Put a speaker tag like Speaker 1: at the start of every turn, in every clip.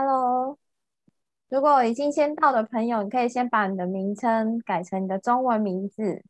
Speaker 1: Hello，如果已经先到的朋友，你可以先把你的名称改成你的中文名字。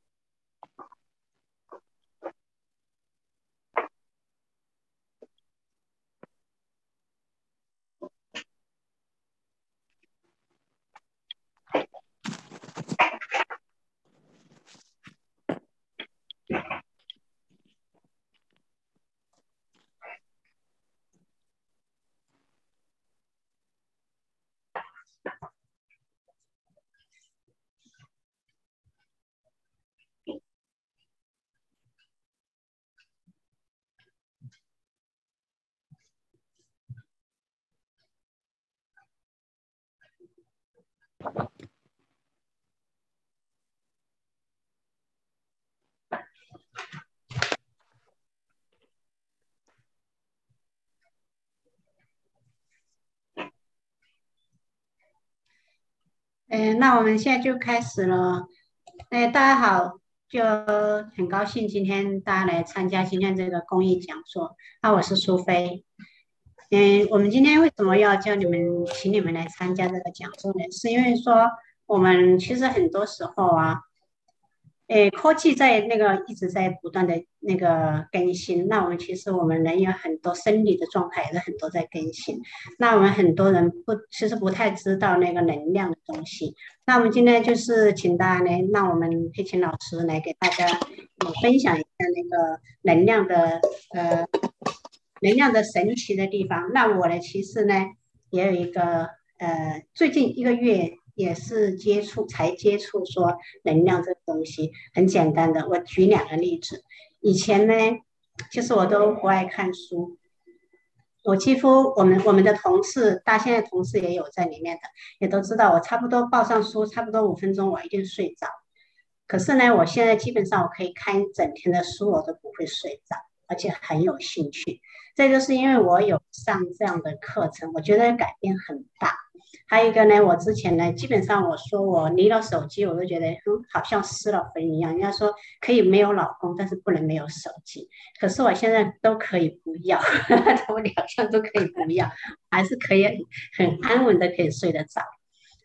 Speaker 2: 嗯，那我们现在就开始了。哎，大家好，就很高兴今天大家来参加今天这个公益讲座。那我是苏菲。嗯，我们今天为什么要叫你们，请你们来参加这个讲座呢？是因为说我们其实很多时候啊。诶，科技在那个一直在不断的那个更新，那我们其实我们人有很多生理的状态也是很多在更新，那我们很多人不其实不太知道那个能量的东西，那我们今天就是请大家呢，让我们佩琴老师来给大家分享一下那个能量的呃能量的神奇的地方。那我呢，其实呢也有一个呃最近一个月。也是接触才接触说能量这个东西很简单的，我举两个例子。以前呢，其实我都不爱看书，我几乎我们我们的同事，大现在同事也有在里面的，也都知道我差不多抱上书，差不多五分钟我一定睡着。可是呢，我现在基本上我可以看一整天的书，我都不会睡着，而且很有兴趣。这就是因为我有上这样的课程，我觉得改变很大。还有一个呢，我之前呢，基本上我说我离了手机，我都觉得嗯，好像失了魂一样。人家说可以没有老公，但是不能没有手机。可是我现在都可以不要，我两项都可以不要，还是可以很安稳的可以睡得着。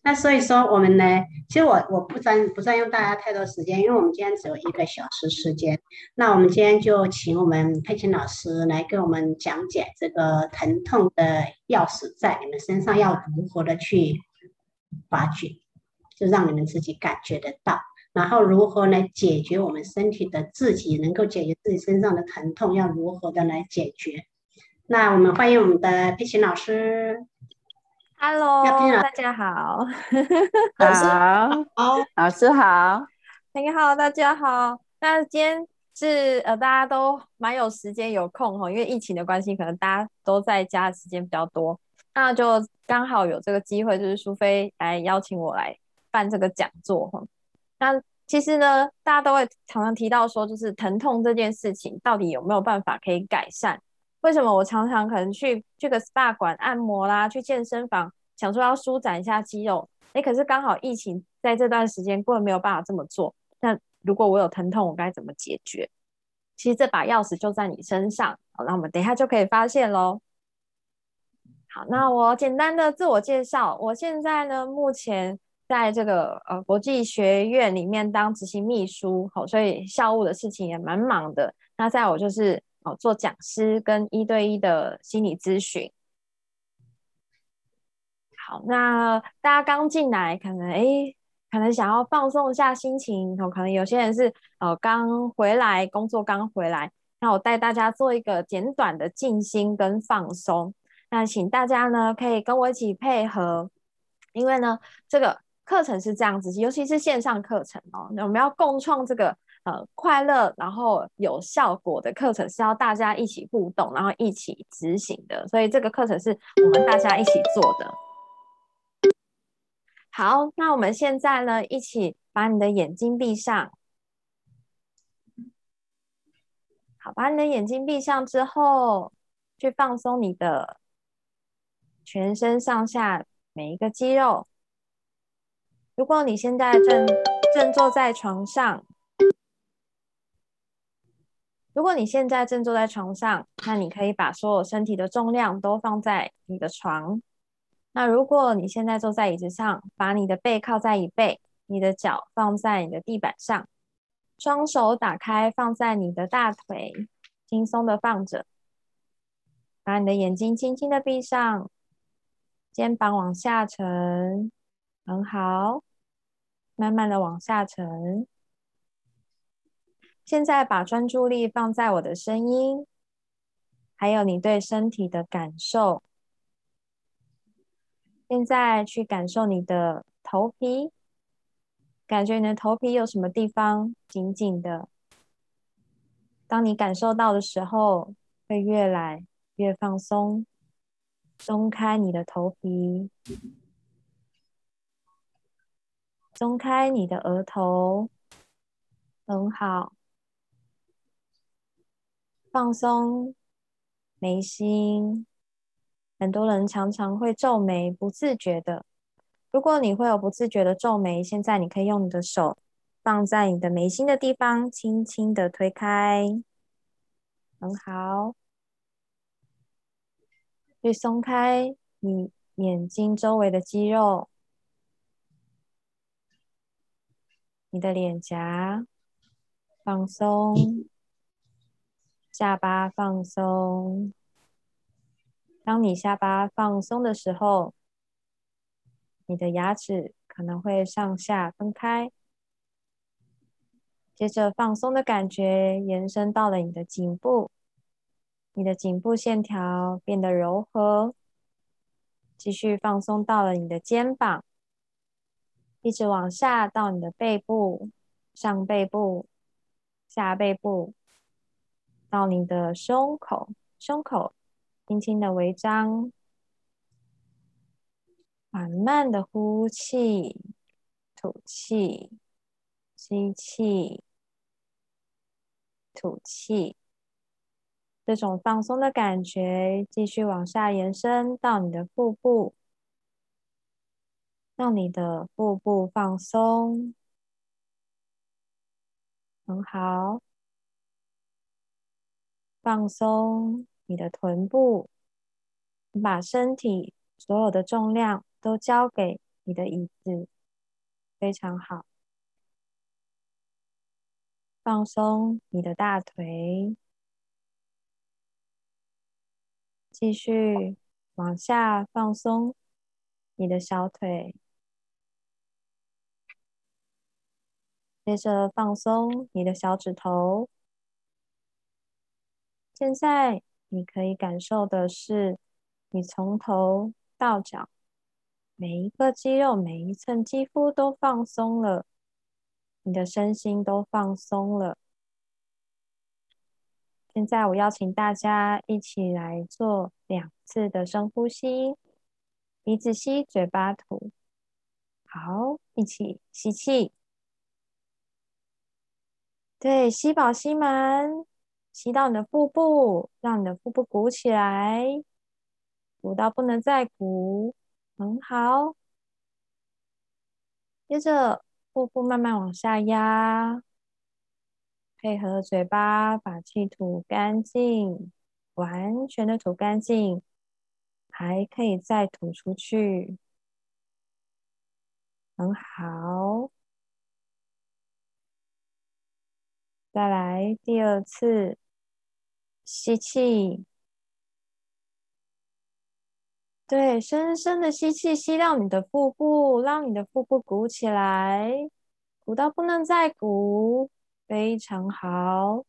Speaker 2: 那所以说我们呢，其实我我不占不占用大家太多时间，因为我们今天只有一个小时时间。那我们今天就请我们佩琴老师来给我们讲解这个疼痛的钥匙在你们身上要如何的去发掘，就让你们自己感觉得到，然后如何来解决我们身体的自己能够解决自己身上的疼痛，要如何的来解决。那我们欢迎我们的佩琴老师。
Speaker 1: Hello，大家好。
Speaker 3: 好，好，老师好。
Speaker 1: 你好，大家好。那今天是呃，大家都蛮有时间有空哈，因为疫情的关系，可能大家都在家的时间比较多，那就刚好有这个机会，就是苏菲来邀请我来办这个讲座哈。那其实呢，大家都会常常提到说，就是疼痛这件事情，到底有没有办法可以改善？为什么我常常可能去去个 SPA 馆按摩啦，去健身房想说要舒展一下肌肉，哎，可是刚好疫情在这段时间根本没有办法这么做。那如果我有疼痛，我该怎么解决？其实这把钥匙就在你身上，好，那我们等一下就可以发现喽。好，那我简单的自我介绍，我现在呢目前在这个呃国际学院里面当执行秘书，好，所以校务的事情也蛮忙的。那在我就是。哦，做讲师跟一对一的心理咨询。好，那大家刚进来，可能哎，可能想要放松一下心情，哦，可能有些人是呃刚回来工作刚回来，那我带大家做一个简短的静心跟放松。那请大家呢可以跟我一起配合，因为呢这个课程是这样子，尤其是线上课程哦，那我们要共创这个。呃，快乐然后有效果的课程是要大家一起互动，然后一起执行的，所以这个课程是我们大家一起做的。好，那我们现在呢，一起把你的眼睛闭上。好，把你的眼睛闭上之后，去放松你的全身上下每一个肌肉。如果你现在正正坐在床上。如果你现在正坐在床上，那你可以把所有身体的重量都放在你的床，那如果你现在坐在椅子上，把你的背靠在椅背，你的脚放在你的地板上，双手打开放在你的大腿，轻松的放着，把你的眼睛轻轻的闭上，肩膀往下沉，很好，慢慢的往下沉。现在把专注力放在我的声音，还有你对身体的感受。现在去感受你的头皮，感觉你的头皮有什么地方紧紧的。当你感受到的时候，会越来越放松，松开你的头皮，松开你的额头，很好，放松眉心。很多人常常会皱眉，不自觉的。如果你会有不自觉的皱眉，现在你可以用你的手放在你的眉心的地方，轻轻的推开，很好。去松开你眼睛周围的肌肉，你的脸颊放松，下巴放松。当你下巴放松的时候，你的牙齿可能会上下分开。接着，放松的感觉延伸到了你的颈部，你的颈部线条变得柔和。继续放松到了你的肩膀，一直往下到你的背部、上背部、下背部，到你的胸口，胸口。轻轻的微张，缓慢的呼气，吐气，吸气，吐气。这种放松的感觉继续往下延伸到你的腹部，让你的腹部放松，很好，放松。你的臀部，你把身体所有的重量都交给你的椅子，非常好。放松你的大腿，继续往下放松你的小腿，接着放松你的小指头。现在。你可以感受的是，你从头到脚每一个肌肉、每一寸肌肤都放松了，你的身心都放松了。现在我邀请大家一起来做两次的深呼吸，鼻子吸，嘴巴吐。好，一起吸气，对，吸饱吸满。吸到你的腹部，让你的腹部鼓起来，鼓到不能再鼓，很好。接着腹部慢慢往下压，配合嘴巴把气吐干净，完全的吐干净，还可以再吐出去，很好。再来第二次。吸气，对，深深的吸气，吸到你的腹部，让你的腹部鼓起来，鼓到不能再鼓，非常好。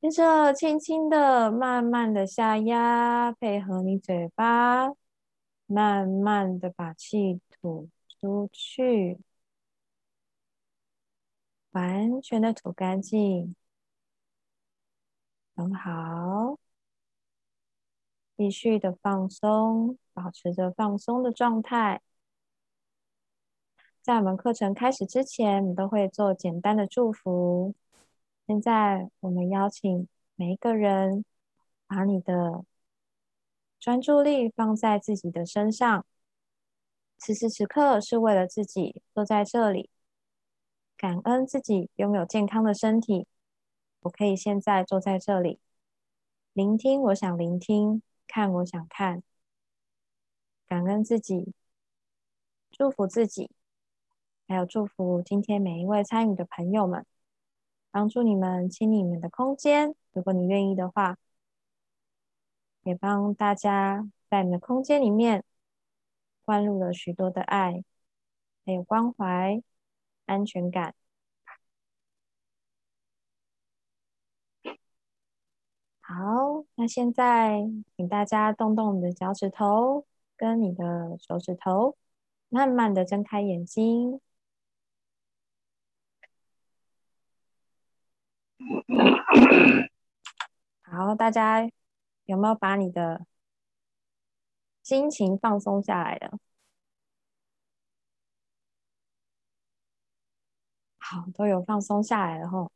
Speaker 1: 接着，轻轻的、慢慢的下压，配合你嘴巴，慢慢的把气吐出去，完全的吐干净。很好，继续的放松，保持着放松的状态。在我们课程开始之前，我们都会做简单的祝福。现在，我们邀请每一个人，把你的专注力放在自己的身上。此时此刻，是为了自己坐在这里，感恩自己拥有健康的身体。我可以现在坐在这里，聆听我想聆听，看我想看，感恩自己，祝福自己，还有祝福今天每一位参与的朋友们，帮助你们清理你们的空间。如果你愿意的话，也帮大家在你的空间里面灌入了许多的爱，还有关怀、安全感。好，那现在请大家动动你的脚趾头跟你的手指头，慢慢的睁开眼睛。好，大家有没有把你的心情放松下来了？好，都有放松下来了吼。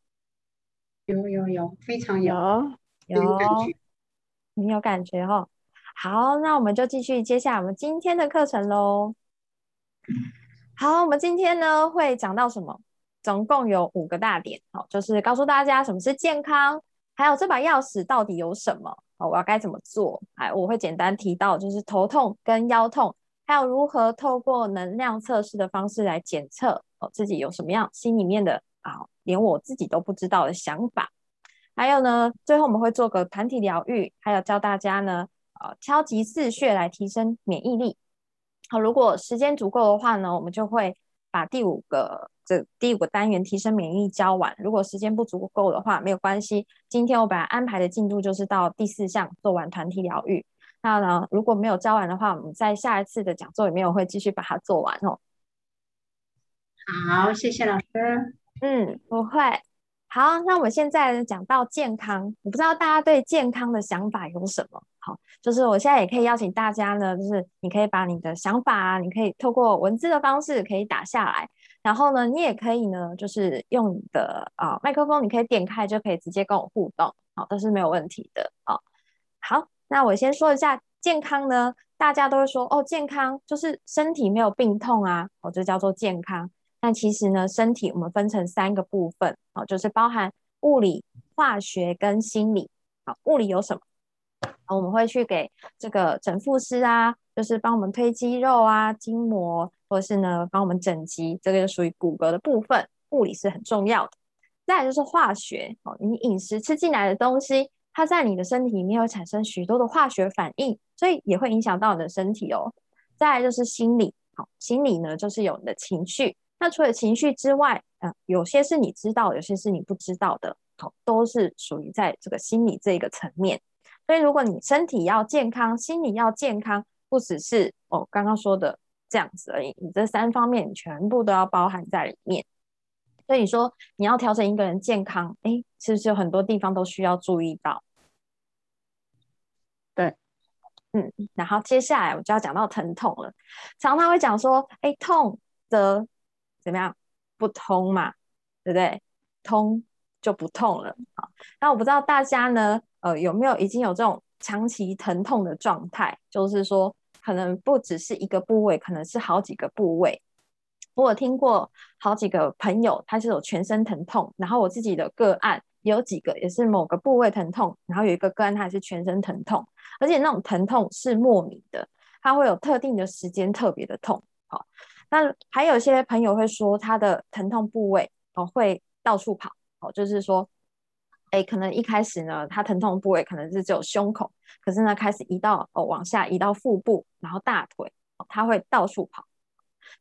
Speaker 2: 有有有，非常有。
Speaker 1: 有，你有感觉哦。好，那我们就继续接下来我们今天的课程喽。好，我们今天呢会讲到什么？总共有五个大点，好，就是告诉大家什么是健康，还有这把钥匙到底有什么，哦，我要该怎么做？哎，我会简单提到，就是头痛跟腰痛，还有如何透过能量测试的方式来检测哦自己有什么样心里面的啊，连我自己都不知道的想法。还有呢，最后我们会做个团体疗愈，还有教大家呢，呃，敲击四穴来提升免疫力。好，如果时间足够的话呢，我们就会把第五个这第五个单元提升免疫力教完。如果时间不足够的话，没有关系。今天我本来安排的进度就是到第四项做完团体疗愈。那呢，如果没有教完的话，我们在下一次的讲座里面我会继续把它做完哦。
Speaker 2: 好，谢谢老师。
Speaker 1: 嗯，不会。好，那我们现在讲到健康，我不知道大家对健康的想法有什么？好，就是我现在也可以邀请大家呢，就是你可以把你的想法啊，你可以透过文字的方式可以打下来，然后呢，你也可以呢，就是用你的啊麦克风，你可以点开就可以直接跟我互动，好，都是没有问题的。好，好，那我先说一下健康呢，大家都会说哦，健康就是身体没有病痛啊，哦，这叫做健康。那其实呢，身体我们分成三个部分，哦，就是包含物理、化学跟心理。好，物理有什么？我们会去给这个整复师啊，就是帮我们推肌肉啊、筋膜，或者是呢帮我们整肌，这个就属于骨骼的部分。物理是很重要的。再来就是化学，哦，你饮食吃进来的东西，它在你的身体里面会产生许多的化学反应，所以也会影响到你的身体哦。再来就是心理，好，心理呢就是有你的情绪。那除了情绪之外，嗯，有些是你知道，有些是你不知道的，都是属于在这个心理这个层面。所以，如果你身体要健康，心理要健康，不只是哦刚刚说的这样子而已，你这三方面你全部都要包含在里面。所以你说你要调整一个人健康，哎，是不是有很多地方都需要注意到？
Speaker 3: 对，
Speaker 1: 嗯，然后接下来我就要讲到疼痛了，常常会讲说，哎，痛的。怎么样？不通嘛，对不对？通就不痛了啊。那我不知道大家呢，呃，有没有已经有这种长期疼痛的状态？就是说，可能不只是一个部位，可能是好几个部位。我有听过好几个朋友，他是有全身疼痛，然后我自己的个案也有几个也是某个部位疼痛，然后有一个个案他也是全身疼痛，而且那种疼痛是莫名的，他会有特定的时间特别的痛，好。那还有些朋友会说，他的疼痛部位哦会到处跑哦，就是说，哎，可能一开始呢，他疼痛部位可能是只有胸口，可是呢，开始移到哦往下移到腹部，然后大腿，他会到处跑。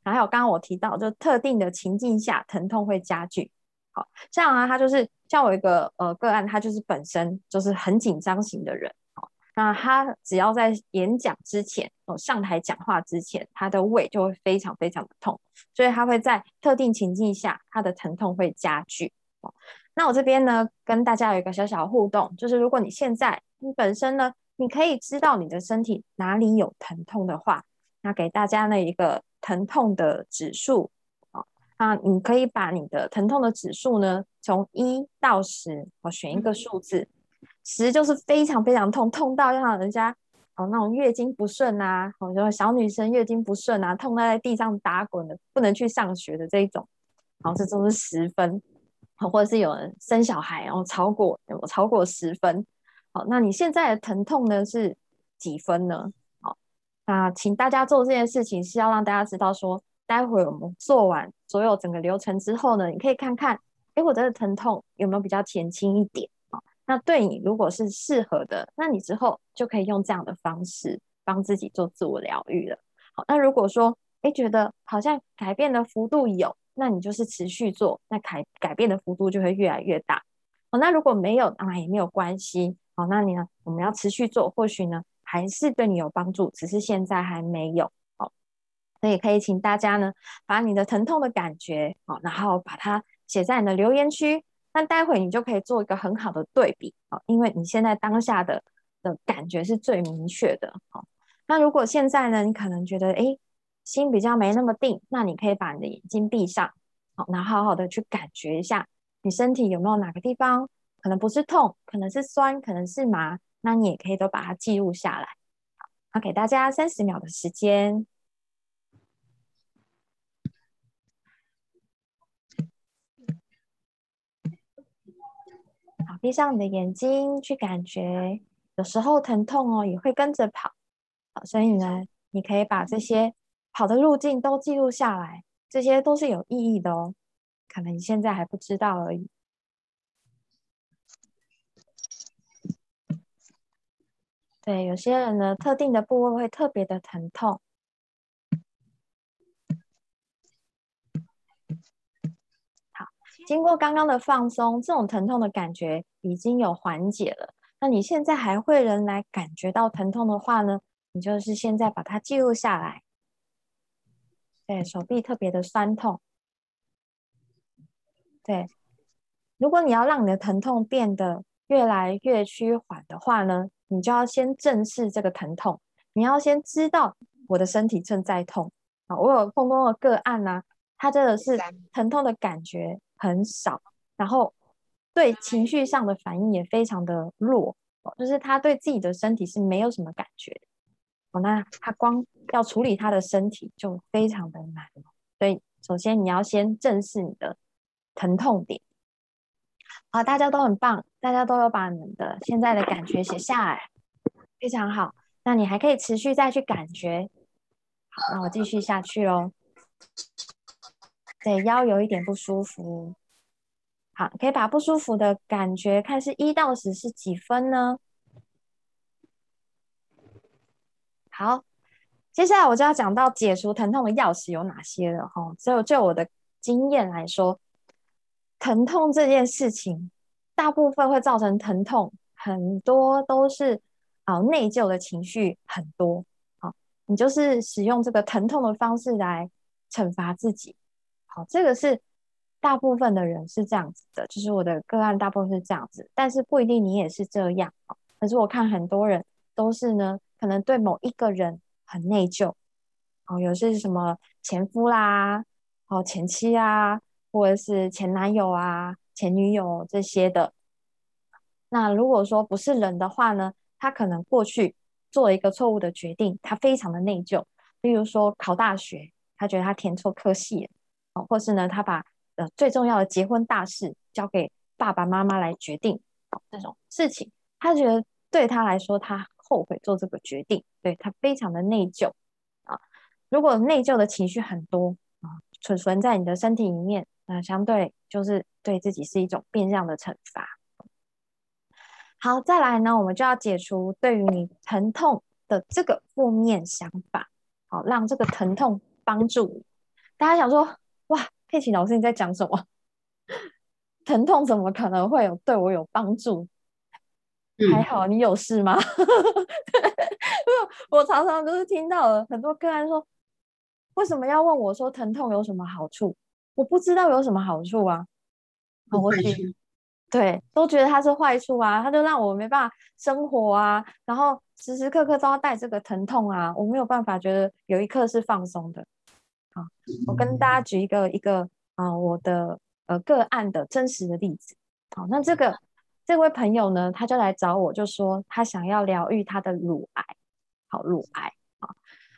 Speaker 1: 还有刚刚我提到，就特定的情境下疼痛会加剧。好，这样啊，他就是像我一个呃个案，他就是本身就是很紧张型的人。那他只要在演讲之前，哦，上台讲话之前，他的胃就会非常非常的痛，所以他会在特定情境下，他的疼痛会加剧。哦，那我这边呢，跟大家有一个小小互动，就是如果你现在你本身呢，你可以知道你的身体哪里有疼痛的话，那给大家呢一个疼痛的指数，哦，那你可以把你的疼痛的指数呢，从一到十，我选一个数字。十就是非常非常痛，痛到让人家哦那种月经不顺啊，哦就小女生月经不顺啊，痛到在地上打滚的，不能去上学的这一种，好这都是十分，好或者是有人生小孩然后超过有超过十分，好那你现在的疼痛呢是几分呢？好那请大家做这件事情是要让大家知道说，待会我们做完所有整个流程之后呢，你可以看看，哎，我的疼痛有没有比较减轻一点？那对你如果是适合的，那你之后就可以用这样的方式帮自己做自我疗愈了。好，那如果说哎觉得好像改变的幅度有，那你就是持续做，那改改变的幅度就会越来越大。哦，那如果没有啊也没有关系。好，那你呢？我们要持续做，或许呢还是对你有帮助，只是现在还没有。好，那也可以请大家呢把你的疼痛的感觉，好，然后把它写在你的留言区。那待会你就可以做一个很好的对比，好，因为你现在当下的的感觉是最明确的。好，那如果现在呢，你可能觉得哎心比较没那么定，那你可以把你的眼睛闭上，好，然后好好的去感觉一下你身体有没有哪个地方。可能不是痛，可能是酸，可能是麻，那你也可以都把它记录下来。好，给大家三十秒的时间。好，闭上你的眼睛，去感觉。有时候疼痛哦，也会跟着跑。好，所以呢，你可以把这些跑的路径都记录下来，这些都是有意义的哦。可能你现在还不知道而已。对，有些人呢，特定的部位会特别的疼痛。好，经过刚刚的放松，这种疼痛的感觉已经有缓解了。那你现在还会人来感觉到疼痛的话呢？你就是现在把它记录下来。对手臂特别的酸痛。对，如果你要让你的疼痛变得越来越趋缓的话呢？你就要先正视这个疼痛，你要先知道我的身体正在痛啊！我有碰到的个案呢，他真的是疼痛的感觉很少，然后对情绪上的反应也非常的弱，就是他对自己的身体是没有什么感觉哦。那他光要处理他的身体就非常的难，所以首先你要先正视你的疼痛点。好，大家都很棒，大家都有把你们的现在的感觉写下来，非常好。那你还可以持续再去感觉。好，那我继续下去喽。对，腰有一点不舒服。好，可以把不舒服的感觉看是一到十是几分呢？好，接下来我就要讲到解除疼痛的钥匙有哪些了哈。就就我的经验来说。疼痛这件事情，大部分会造成疼痛，很多都是啊内疚的情绪很多。好，你就是使用这个疼痛的方式来惩罚自己。好，这个是大部分的人是这样子的，就是我的个案大部分是这样子，但是不一定你也是这样。可是我看很多人都是呢，可能对某一个人很内疚。哦，有些是什么前夫啦，哦前妻啊。或者是前男友啊、前女友这些的，那如果说不是人的话呢，他可能过去做一个错误的决定，他非常的内疚。例如说考大学，他觉得他填错科系了，或是呢，他把呃最重要的结婚大事交给爸爸妈妈来决定，这种事情，他觉得对他来说，他后悔做这个决定，对他非常的内疚啊。如果内疚的情绪很多啊，存存在你的身体里面。那相对就是对自己是一种变相的惩罚。好，再来呢，我们就要解除对于你疼痛的这个负面想法，好，让这个疼痛帮助你。大家想说，佩奇老师你在讲什么？疼痛怎么可能会有对我有帮助？还好你有事吗？我常常都是听到了很多个案说，为什么要问我说疼痛有什么好处？我不知道有什么好处啊，
Speaker 2: 我
Speaker 1: 对都觉得它是坏处啊，它就让我没办法生活啊，然后时时刻刻都要带这个疼痛啊，我没有办法觉得有一刻是放松的。好，我跟大家举一个一个啊，我的呃个案的真实的例子。好，那这个这位朋友呢，他就来找我，就说他想要疗愈他的乳癌。好，乳癌啊，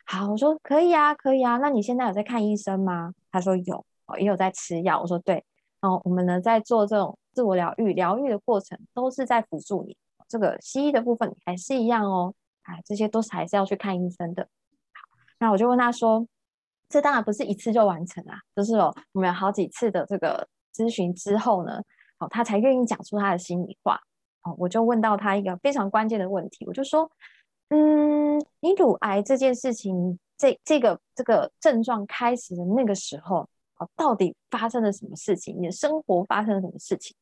Speaker 1: 好，我说可以啊，可以啊，那你现在有在看医生吗？他说有。哦，也有在吃药。我说对，然后我们呢在做这种自我疗愈，疗愈的过程都是在辅助你。这个西医的部分还是一样哦，哎，这些都是还是要去看医生的。好那我就问他说：“这当然不是一次就完成啊，就是哦，我们有好几次的这个咨询之后呢，哦，他才愿意讲出他的心里话。哦，我就问到他一个非常关键的问题，我就说：嗯，你乳癌这件事情，这这个这个症状开始的那个时候，哦，到底发生了什么事情？你的生活发生了什么事情？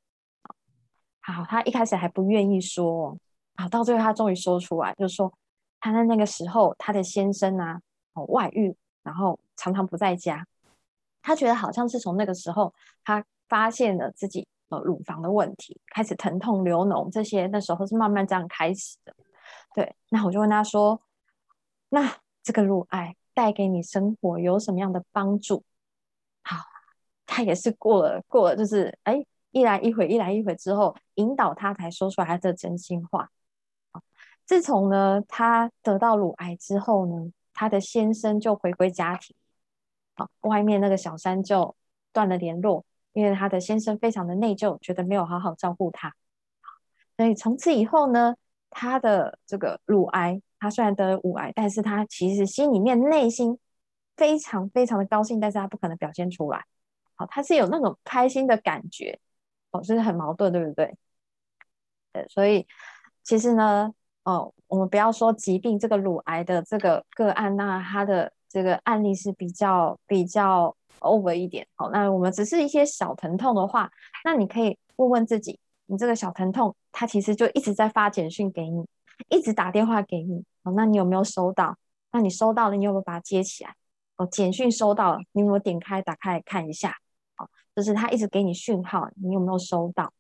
Speaker 1: 好，他一开始还不愿意说，好，到最后他终于说出来，就是说他在那个时候，他的先生啊，哦，外遇，然后常常不在家，他觉得好像是从那个时候，他发现了自己呃乳房的问题，开始疼痛流脓这些，那时候是慢慢这样开始的。对，那我就问他说，那这个乳癌带给你生活有什么样的帮助？好，他也是过了过了，就是哎。一来一回，一来一回之后，引导他才说出来他的真心话。自从呢，他得到乳癌之后呢，他的先生就回归家庭，好，外面那个小三就断了联络，因为他的先生非常的内疚，觉得没有好好照顾他。所以从此以后呢，他的这个乳癌，他虽然得了乳癌，但是他其实心里面内心非常非常的高兴，但是他不可能表现出来。好，他是有那种开心的感觉。哦，就是很矛盾，对不对？对，所以其实呢，哦，我们不要说疾病这个乳癌的这个个案，那它的这个案例是比较比较 over 一点。好，那我们只是一些小疼痛的话，那你可以问问自己，你这个小疼痛，它其实就一直在发简讯给你，一直打电话给你。哦，那你有没有收到？那你收到了，你有没有把它接起来？哦，简讯收到了，你有没有点开打开看一下？哦就是他一直给你讯号，你有没有收到？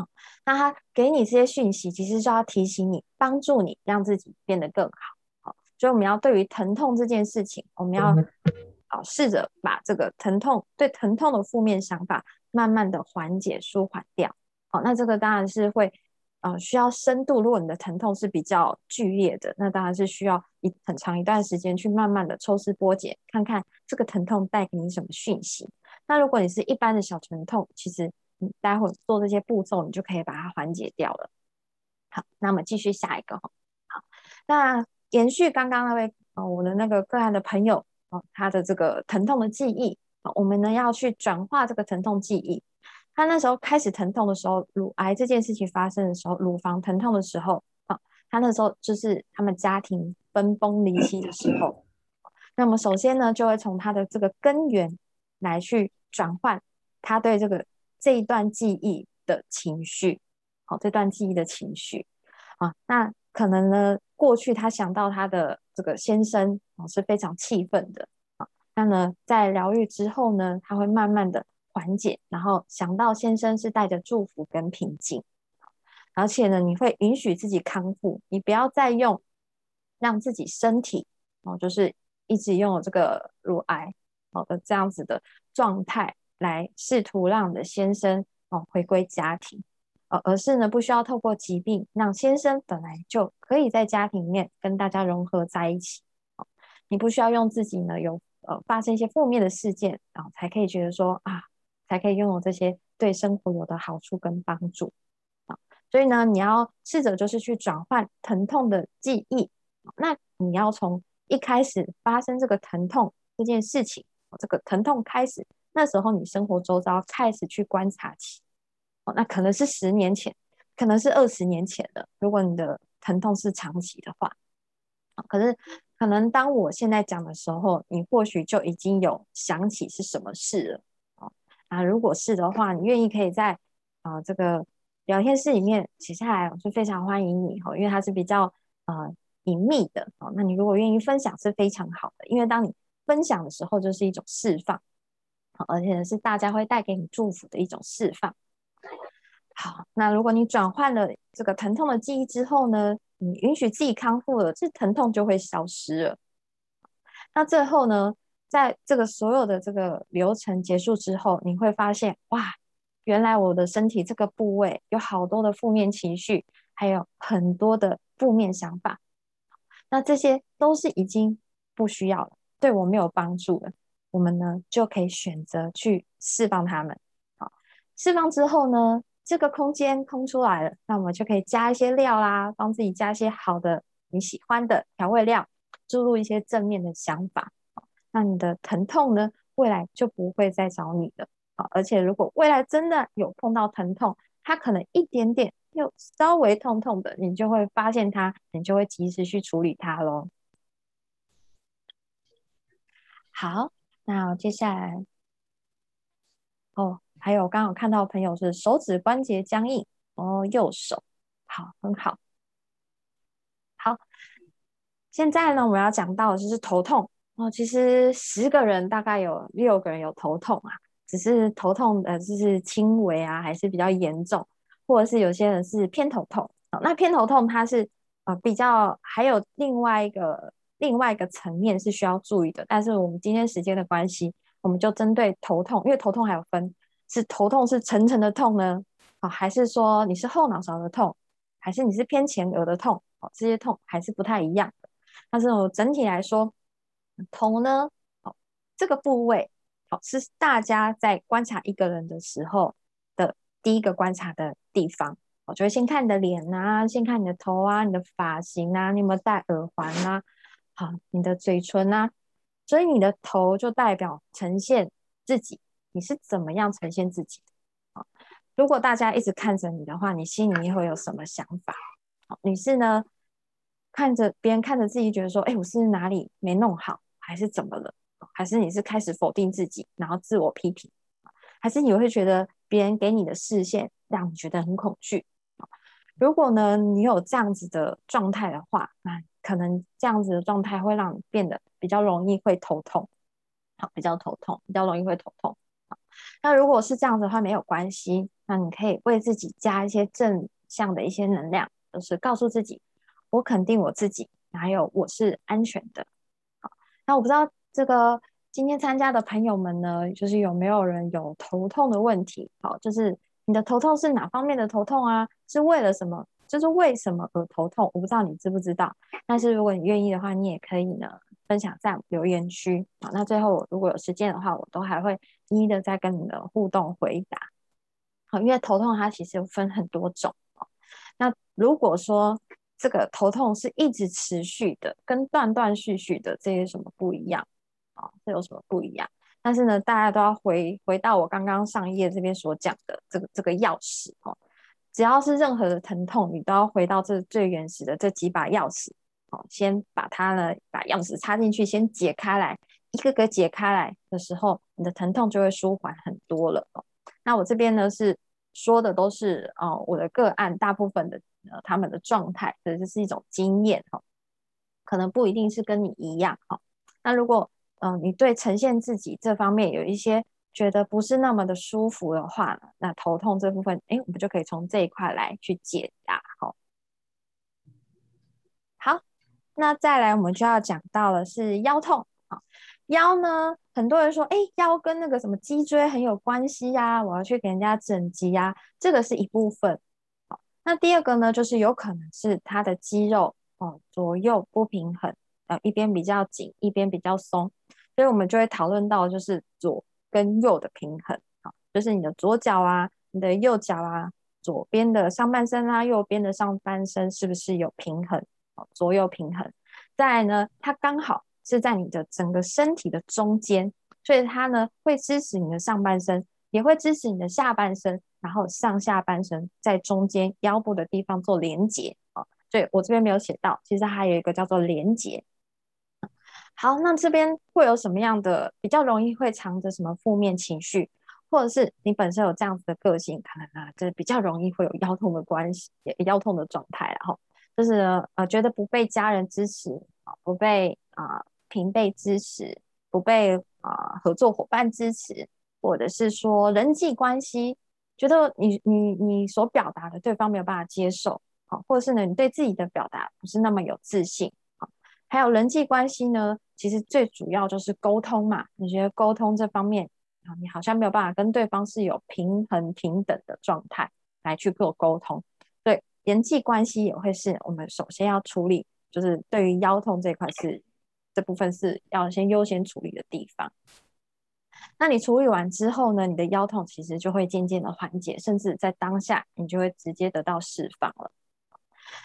Speaker 1: 哦，那他给你这些讯息，其实就要提醒你，帮助你让自己变得更好。好，所以我们要对于疼痛这件事情，我们要啊试着把这个疼痛对疼痛的负面想法，慢慢的缓解舒缓掉。好，那这个当然是会呃需要深度。如果你的疼痛是比较剧烈的，那当然是需要一很长一段时间去慢慢的抽丝剥茧，看看这个疼痛带给你什么讯息。那如果你是一般的小疼痛，其实你待会做这些步骤，你就可以把它缓解掉了。好，那我们继续下一个哈。好，那延续刚刚那位哦，我的那个个案的朋友哦，他的这个疼痛的记忆我们呢要去转化这个疼痛记忆。他那时候开始疼痛的时候，乳癌这件事情发生的时候，乳房疼痛的时候啊，他那时候就是他们家庭分崩离析的时候。那么首先呢，就会从他的这个根源来去。转换他对这个这一段记忆的情绪，好，这段记忆的情绪啊，那可能呢，过去他想到他的这个先生啊是非常气愤的啊，那呢，在疗愈之后呢，他会慢慢的缓解，然后想到先生是带着祝福跟平静，而且呢，你会允许自己康复，你不要再用让自己身体哦，就是一直用这个乳癌好的这样子的。状态来试图让你的先生哦回归家庭，呃，而是呢不需要透过疾病让先生本来就可以在家庭里面跟大家融合在一起。你不需要用自己呢有呃发生一些负面的事件，然后才可以觉得说啊，才可以拥有这些对生活有的好处跟帮助啊。所以呢，你要试着就是去转换疼痛的记忆。那你要从一开始发生这个疼痛这件事情。这个疼痛开始，那时候你生活周遭开始去观察起，哦，那可能是十年前，可能是二十年前的。如果你的疼痛是长期的话，啊可是可能当我现在讲的时候，你或许就已经有想起是什么事了，哦，啊，如果是的话，你愿意可以在啊这个聊天室里面写下来，我是非常欢迎你哦，因为它是比较呃隐秘的哦。那你如果愿意分享是非常好的，因为当你。分享的时候就是一种释放，而且是大家会带给你祝福的一种释放。好，那如果你转换了这个疼痛的记忆之后呢，你允许自己康复了，这疼痛就会消失了。那最后呢，在这个所有的这个流程结束之后，你会发现，哇，原来我的身体这个部位有好多的负面情绪，还有很多的负面想法，那这些都是已经不需要了。对我没有帮助的，我们呢就可以选择去释放它们。好，释放之后呢，这个空间空出来了，那我们就可以加一些料啦，帮自己加一些好的你喜欢的调味料，注入一些正面的想法，那你的疼痛呢，未来就不会再找你了。好，而且如果未来真的有碰到疼痛，它可能一点点又稍微痛痛的，你就会发现它，你就会及时去处理它喽。好，那接下来，哦，还有刚好看到朋友是手指关节僵硬哦，右手，好，很好，好。现在呢，我们要讲到就是头痛哦。其实十个人大概有六个人有头痛啊，只是头痛呃就是轻微啊，还是比较严重，或者是有些人是偏头痛。那偏头痛它是呃比较还有另外一个另外一个层面是需要注意的。但是我们今天时间的关系，我们就针对头痛，因为头痛还有分是头痛是沉沉的痛呢，啊，还是说你是后脑勺的痛，还是你是偏前额的痛，哦，这些痛还是不太一样。但是我整体来说，头呢，好，这个部位，好是大家在观察一个人的时候的第一个观察的地方。我就会先看你的脸啊，先看你的头啊，你的发型啊，你有没有戴耳环啊？啊，你的嘴唇啊，所以你的头就代表呈现自己，你是怎么样呈现自己的？好，如果大家一直看着你的话，你心里面会有什么想法？好，你是呢？看着别人看着自己，觉得说：“哎，我是哪里没弄好，还是怎么了？还是你是开始否定自己，然后自我批评？还是你会觉得别人给你的视线让你觉得很恐惧？如果呢，你有这样子的状态的话，那可能这样子的状态会让你变得比较容易会头痛，好，比较头痛，比较容易会头痛。那如果是这样子的话，没有关系，那你可以为自己加一些正向的一些能量，就是告诉自己。我肯定我自己，还有我是安全的。好，那我不知道这个今天参加的朋友们呢，就是有没有人有头痛的问题？好，就是你的头痛是哪方面的头痛啊？是为了什么？就是为什么而头痛？我不知道你知不知道。但是如果你愿意的话，你也可以呢分享在留言区。好，那最后如果有时间的话，我都还会一一的再跟你的互动回答。好，因为头痛它其实分很多种。那如果说这个头痛是一直持续的，跟断断续续的，这些什么不一样啊？这有什么不一样？但是呢，大家都要回回到我刚刚上一页这边所讲的这个这个钥匙哦。只要是任何的疼痛，你都要回到这最原始的这几把钥匙哦。先把它呢，把钥匙插进去，先解开来，一个个解开来的时候，你的疼痛就会舒缓很多了哦。那我这边呢是说的都是哦，我的个案大部分的。呃，他们的状态，这是一种经验哈，可能不一定是跟你一样哈。那如果嗯，你对呈现自己这方面有一些觉得不是那么的舒服的话，那头痛这部分，哎，我们就可以从这一块来去解答哈。好，那再来我们就要讲到的是腰痛啊。腰呢，很多人说，哎，腰跟那个什么脊椎很有关系呀，我要去给人家整脊呀，这个是一部分。好那第二个呢，就是有可能是他的肌肉哦左右不平衡，呃一边比较紧，一边比较松，所以我们就会讨论到就是左跟右的平衡啊，就是你的左脚啊，你的右脚啊，左边的上半身啊，右边的上半身是不是有平衡？哦，左右平衡。再来呢，它刚好是在你的整个身体的中间，所以它呢会支持你的上半身，也会支持你的下半身。然后上下半身在中间腰部的地方做连接啊，所以我这边没有写到，其实还有一个叫做连接。好，那这边会有什么样的比较容易会藏着什么负面情绪，或者是你本身有这样子的个性，可能啊就是比较容易会有腰痛的关系，也腰痛的状态，然后就是呃觉得不被家人支持啊，不被啊平辈支持，不被啊合作伙伴支持，或者是说人际关系。觉得你你你所表达的对方没有办法接受，好，或者是呢你对自己的表达不是那么有自信，还有人际关系呢，其实最主要就是沟通嘛。你觉得沟通这方面啊，你好像没有办法跟对方是有平衡平等的状态来去做沟通，对，人际关系也会是我们首先要处理，就是对于腰痛这块是这部分是要先优先处理的地方。那你处理完之后呢？你的腰痛其实就会渐渐的缓解，甚至在当下你就会直接得到释放了。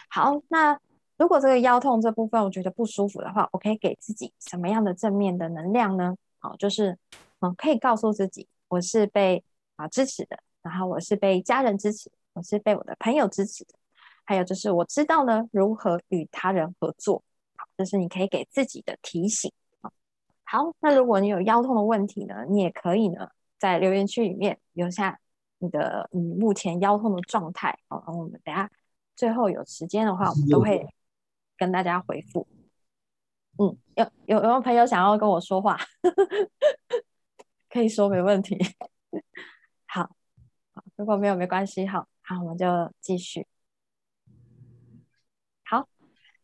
Speaker 1: 好，那如果这个腰痛这部分我觉得不舒服的话，我可以给自己什么样的正面的能量呢？好，就是嗯，可以告诉自己，我是被啊支持的，然后我是被家人支持，我是被我的朋友支持的，还有就是我知道呢如何与他人合作。好，这是你可以给自己的提醒。好，那如果你有腰痛的问题呢，你也可以呢在留言区里面留下你的你目前腰痛的状态。好，我们等下最后有时间的话，我们都会跟大家回复。嗯，有有有没有朋友想要跟我说话？可以说没问题。好，如果没有没关系。好，好，我们就继续。好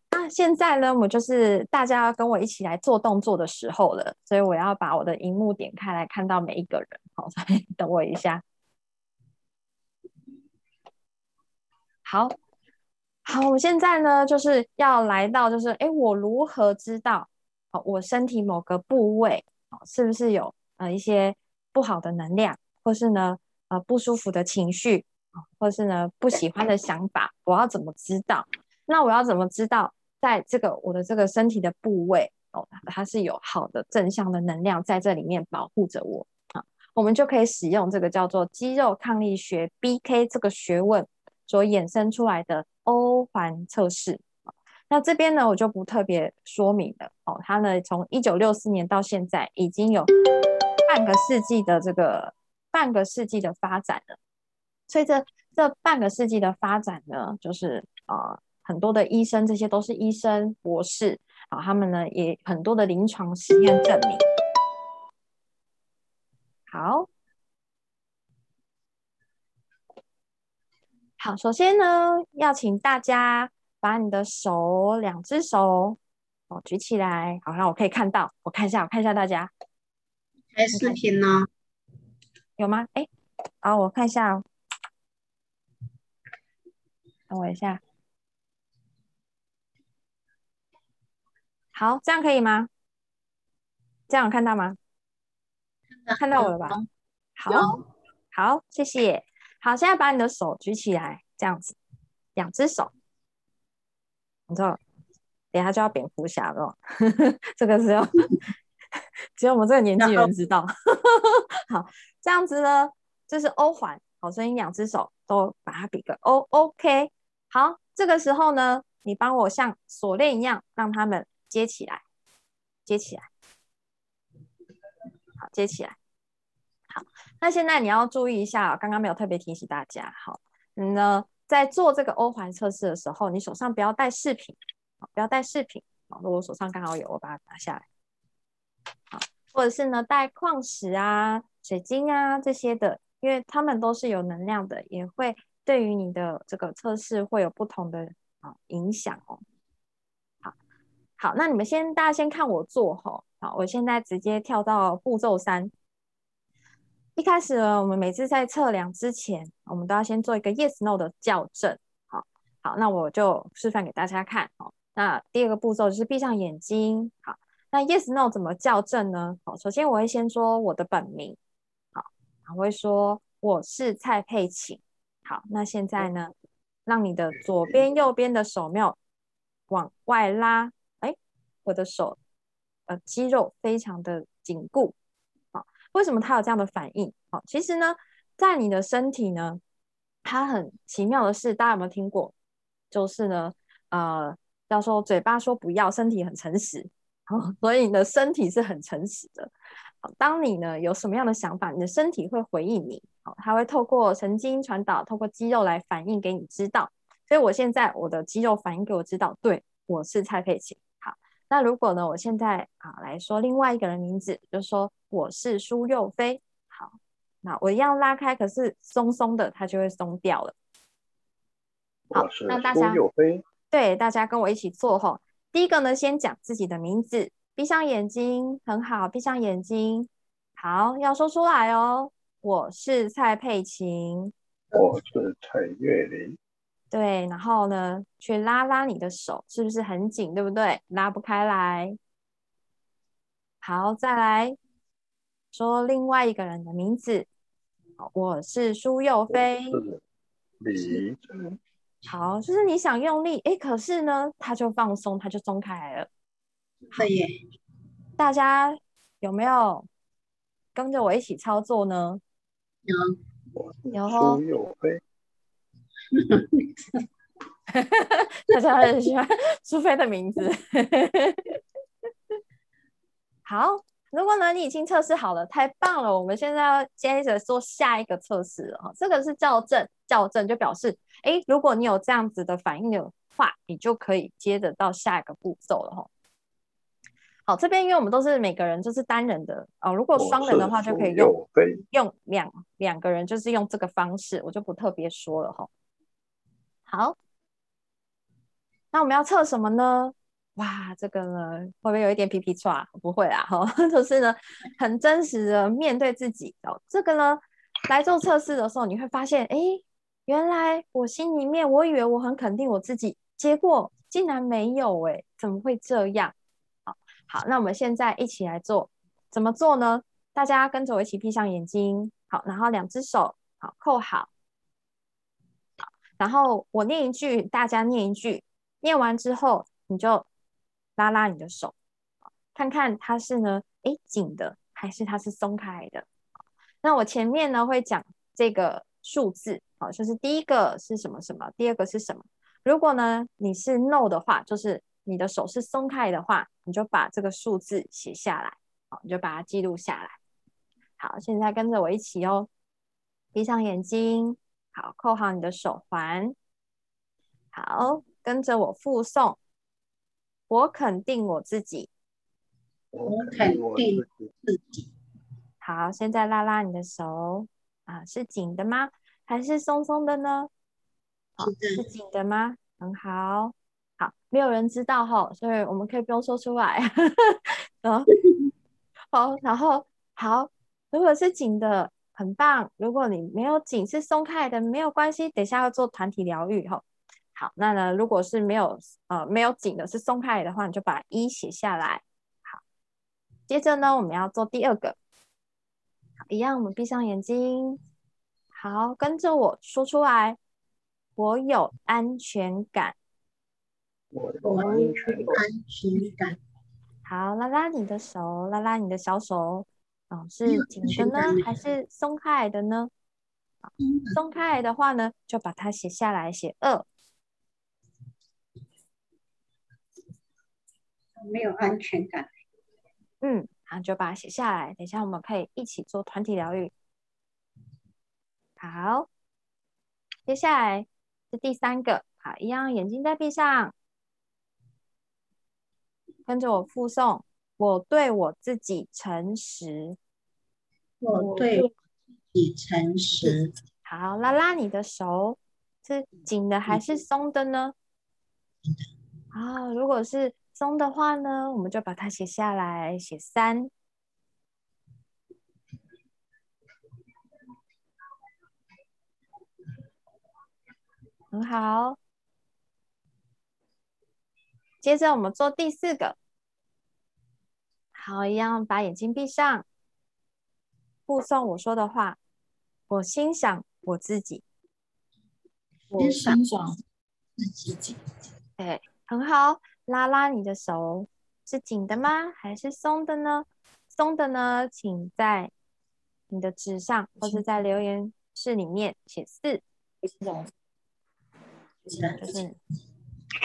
Speaker 1: 那现在呢，我就是大家要跟我一起来做动作的时候了，所以我要把我的荧幕点开来看到每一个人。好，等我一下。好，好，我们现在呢就是要来到，就是哎，我如何知道哦，我身体某个部位哦，是不是有呃一些不好的能量，或是呢呃不舒服的情绪或是呢不喜欢的想法？我要怎么知道？那我要怎么知道？在这个我的这个身体的部位哦，它是有好的正向的能量在这里面保护着我啊，我们就可以使用这个叫做肌肉抗力学 BK 这个学问所衍生出来的欧环测试那这边呢，我就不特别说明了哦。它呢，从一九六四年到现在已经有半个世纪的这个半个世纪的发展了，所以这这半个世纪的发展呢，就是啊。很多的医生，这些都是医生、博士啊，他们呢也很多的临床实验证明。好，好，首先呢，要请大家把你的手，两只手哦举起来，好，让我可以看到，我看一下，我看一下大家。
Speaker 2: 开视频呢？
Speaker 1: 有吗？哎，好，我看一下，哦等我一下。好，这样可以吗？这样看到吗？看到我了吧？好，好，谢谢。好，现在把你的手举起来，这样子，两只手。你知道，等下就要蝙蝠侠了。这个是要 只有我们这个年纪人知道。好，这样子呢，这是 O 环。好，所以你两只手都把它比个 O，OK。好，这个时候呢，你帮我像锁链一样，让他们。接起来，接起来，好，接起来，好。那现在你要注意一下，刚刚没有特别提醒大家，好，那，在做这个欧环测试的时候，你手上不要带饰品，不要带饰品，好，如果手上刚好有，我把它拿下来，好，或者是呢，带矿石啊、水晶啊这些的，因为它们都是有能量的，也会对于你的这个测试会有不同的啊影响哦。好，那你们先，大家先看我做哈。好，我现在直接跳到步骤三。一开始呢，我们每次在测量之前，我们都要先做一个 yes no 的校正。好，好，那我就示范给大家看。好，那第二个步骤就是闭上眼睛。好，那 yes no 怎么校正呢？好，首先我会先说我的本名。好，我会说我是蔡佩琴。好，那现在呢，让你的左边、右边的手没有往外拉。我的手，呃，肌肉非常的紧固，为什么它有这样的反应？啊，其实呢，在你的身体呢，它很奇妙的是，大家有没有听过？就是呢，呃，要说嘴巴说不要，身体很诚实，哦，所以你的身体是很诚实的。好，当你呢有什么样的想法，你的身体会回应你，好，它会透过神经传导，透过肌肉来反应给你知道。所以我现在我的肌肉反应给我知道，对我是蔡佩琴。那如果呢？我现在啊来说另外一个人名字，就说我是苏幼飞。好，那我一样拉开，可是松松的，它就会松掉了。
Speaker 4: 好，那大家
Speaker 1: 对大家跟我一起做吼。第一个呢，先讲自己的名字，闭上眼睛，很好，闭上眼睛。好，要说出来哦。我是蔡佩琴。
Speaker 4: 我是蔡月玲。
Speaker 1: 对，然后呢，去拉拉你的手，是不是很紧？对不对？拉不开来。好，再来说另外一个人的名字。我是苏佑飞。
Speaker 4: 李
Speaker 1: 好，就是你想用力，哎，可是呢，他就放松，他就松开来了。
Speaker 2: 可以。
Speaker 1: 大家有没有跟着我一起操作呢？
Speaker 2: 有。
Speaker 1: 有哦。
Speaker 4: 有飞。
Speaker 1: 大家很喜欢苏菲的名字。好，如果呢你已经测试好了，太棒了！我们现在要接着做下一个测试了这个是校正，校正就表示，哎，如果你有这样子的反应的话，你就可以接着到下一个步骤了哈。好，这边因为我们都是每个人就是单人的哦，如果双人的话就可以用用两两个人，就是用这个方式，我就不特别说了哈。好。那我们要测什么呢？哇，这个呢会不会有一点皮皮叉？不会啦，哈，就是呢很真实的面对自己哦。这个呢来做测试的时候，你会发现，哎，原来我心里面我以为我很肯定我自己，结果竟然没有，哎，怎么会这样？好，好，那我们现在一起来做，怎么做呢？大家跟着我一起闭上眼睛，好，然后两只手好扣好，然后我念一句，大家念一句。念完之后，你就拉拉你的手，看看它是呢，哎紧的还是它是松开的。那我前面呢会讲这个数字，好，就是第一个是什么什么，第二个是什么。如果呢你是 no 的话，就是你的手是松开的话，你就把这个数字写下来，好，你就把它记录下来。好，现在跟着我一起哦，闭上眼睛，好，扣好你的手环，好。跟着我复诵，我肯定我自己，
Speaker 2: 我肯定自己。
Speaker 1: 好，现在拉拉你的手啊，是紧的吗？还是松松的呢？
Speaker 2: 是
Speaker 1: 紧的吗？很好，好，没有人知道哈，所以我们可以不用说出来。好，然后好，如果是紧的，很棒。如果你没有紧，是松开的，没有关系。等下要做团体疗愈哈。好，那呢？如果是没有呃没有紧的，是松开的话，你就把一写下来。好，接着呢，我们要做第二个。好，一样，我们闭上眼睛。好，跟着我说出来。我有安全感。
Speaker 4: 我有安
Speaker 2: 全感。
Speaker 1: 好，拉拉你的手，拉拉你的小手。哦，是紧的呢，还是松开的呢？松开的话呢，就把它写下来，写二。
Speaker 2: 没有安全感。
Speaker 1: 嗯，好，就把它写下来。等一下我们可以一起做团体疗愈。好，接下来是第三个。好，一样，眼睛再闭上，跟着我复诵：我对我自己诚实。
Speaker 2: 我对自己诚实。
Speaker 1: 好，拉拉你的手，是紧的还是松的呢？啊，如果是。松的话呢，我们就把它写下来，写三，很好。接着我们做第四个，好，一样把眼睛闭上，附送我说的话。我欣赏我自己，
Speaker 2: 我欣赏自己，
Speaker 1: 对，很好。拉拉你的手是紧的吗？还是松的呢？松的呢，请在你的纸上或者在留言室里面写四。就是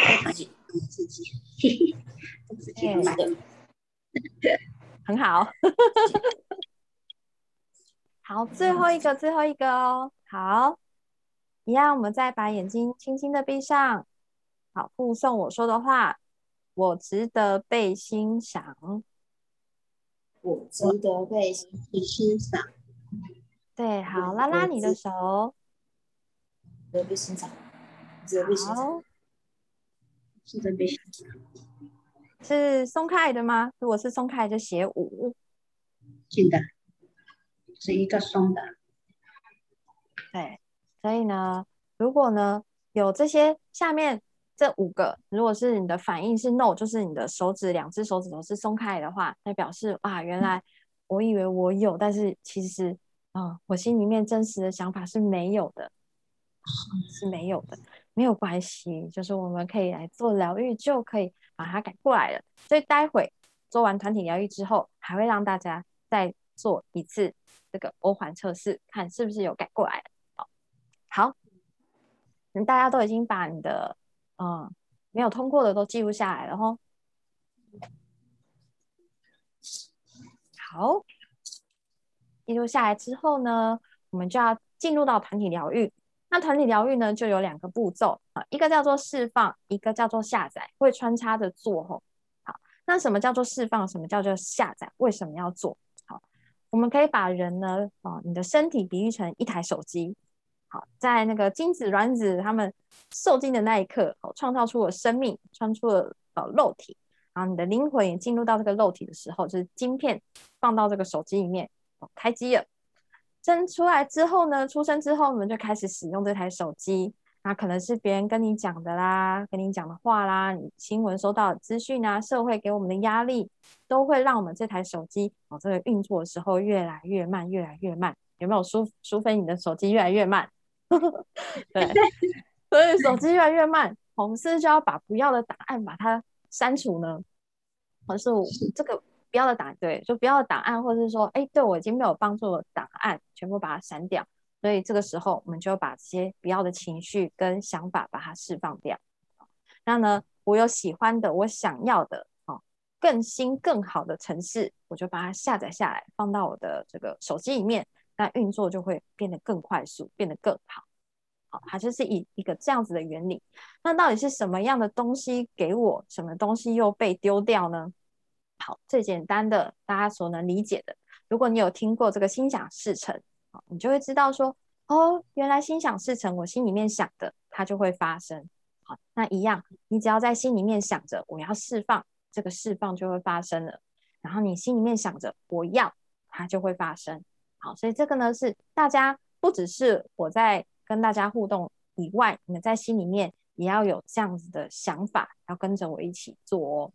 Speaker 1: 自己，自己，自己 很好。好，最后一个，最后一个哦。好，一样，我们再把眼睛轻轻的闭上。好，附送我说的话。我值得被欣赏，
Speaker 2: 我值得被欣赏。
Speaker 1: 对，好，拉拉你的手，
Speaker 2: 值得被欣赏，值得被欣赏，值得被欣赏。
Speaker 1: 是松开的吗？如果是松开，就写五。
Speaker 2: 是的，是一个松的。
Speaker 1: 对，所以呢，如果呢有这些下面。这五个，如果是你的反应是 no，就是你的手指两只手指头是松开的话，那表示啊，原来我以为我有，但是其实啊，我心里面真实的想法是没有的，是没有的。没有关系，就是我们可以来做疗愈，就可以把它改过来了。所以待会做完团体疗愈之后，还会让大家再做一次这个欧环测试，看是不是有改过来了。好，好，大家都已经把你的嗯没有通过的都记录下来了吼。好，记录下来之后呢，我们就要进入到团体疗愈。那团体疗愈呢，就有两个步骤啊，一个叫做释放，一个叫做下载，会穿插着做吼。好，那什么叫做释放？什么叫做下载？为什么要做？好，我们可以把人呢，啊，你的身体比喻成一台手机。好，在那个精子卵子他们受精的那一刻，哦，创造出了生命，穿出了呃肉体，然后你的灵魂也进入到这个肉体的时候，就是晶片放到这个手机里面，哦，开机了。生出来之后呢，出生之后，我们就开始使用这台手机。那可能是别人跟你讲的啦，跟你讲的话啦，你新闻收到的资讯啊，社会给我们的压力，都会让我们这台手机哦，这个运作的时候越来越慢，越来越慢。有没有舒舒芬？你的手机越来越慢。对，所以手机越来越慢，我们是不是就要把不要的答案把它删除呢？或是这个？不要的答对，就不要的答案，或者是说，哎，对我已经没有帮助的答案，全部把它删掉。所以这个时候，我们就把这些不要的情绪跟想法把它释放掉。那呢，我有喜欢的，我想要的，哦，更新更好的城市，我就把它下载下来，放到我的这个手机里面，那运作就会变得更快速，变得更好。好，它就是一一个这样子的原理。那到底是什么样的东西给我，什么东西又被丢掉呢？好，最简单的，大家所能理解的。如果你有听过这个心想事成，好，你就会知道说，哦，原来心想事成，我心里面想的，它就会发生。好，那一样，你只要在心里面想着我要释放，这个释放就会发生了。然后你心里面想着我要，它就会发生。好，所以这个呢是大家不只是我在跟大家互动以外，你们在心里面也要有这样子的想法，要跟着我一起做哦。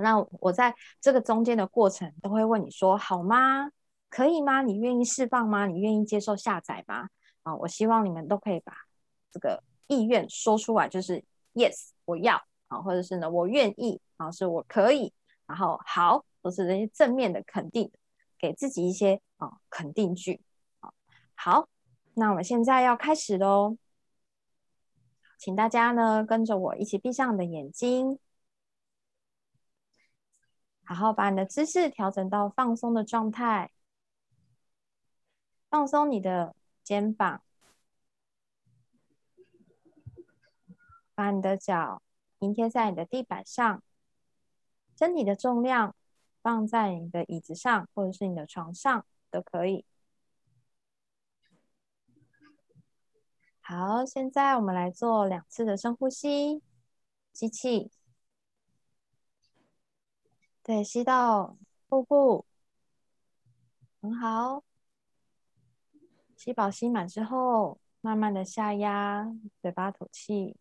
Speaker 1: 那我在这个中间的过程都会问你说好吗？可以吗？你愿意释放吗？你愿意接受下载吗？啊，我希望你们都可以把这个意愿说出来，就是 yes 我要啊，或者是呢我愿意啊，是我可以，然后好都是这些正面的肯定，给自己一些啊肯定句啊。好，那我们现在要开始喽，请大家呢跟着我一起闭上你的眼睛。好好把你的姿势调整到放松的状态，放松你的肩膀，把你的脚平贴在你的地板上，身体的重量放在你的椅子上或者是你的床上都可以。好，现在我们来做两次的深呼吸，吸气。对，吸到腹部，很好。吸饱吸满之后，慢慢的下压，嘴巴吐气，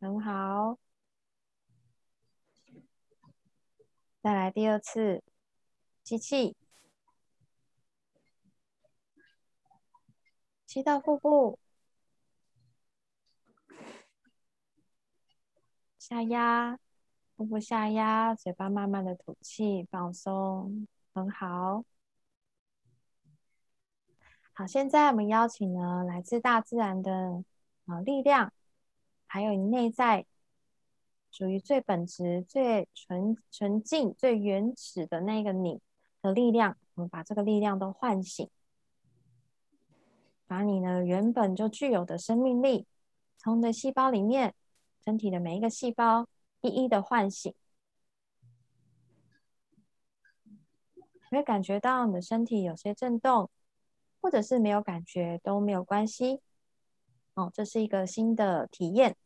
Speaker 1: 很好。再来第二次，吸气，吸到腹部。下压，腹部下压，嘴巴慢慢的吐气，放松，很好。好，现在我们邀请呢，来自大自然的啊力量，还有你内在属于最本质、最纯纯净、最原始的那个你的力量，我们把这个力量都唤醒，把你呢原本就具有的生命力，从你的细胞里面。身体的每一个细胞一一的唤醒，你会感觉到你的身体有些震动，或者是没有感觉都没有关系。哦，这是一个新的体验，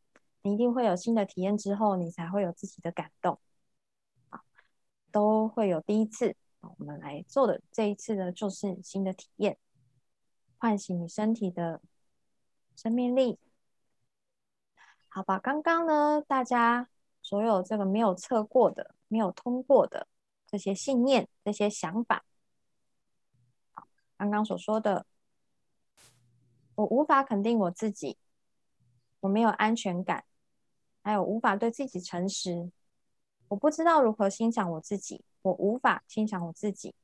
Speaker 1: 你一定会有新的体验之后，你才会有自己的感动。都会有第一次。我们来做的这一次呢，就是新的体验，唤醒你身体的生命力。好吧，刚刚呢，大家所有这个没有测过的、没有通过的这些信念、这些想法，刚刚所说的，我无法肯定我自己，我没有安全感，还有无法对自己诚实。我不知道如何欣赏我自己，我无法欣赏我自己。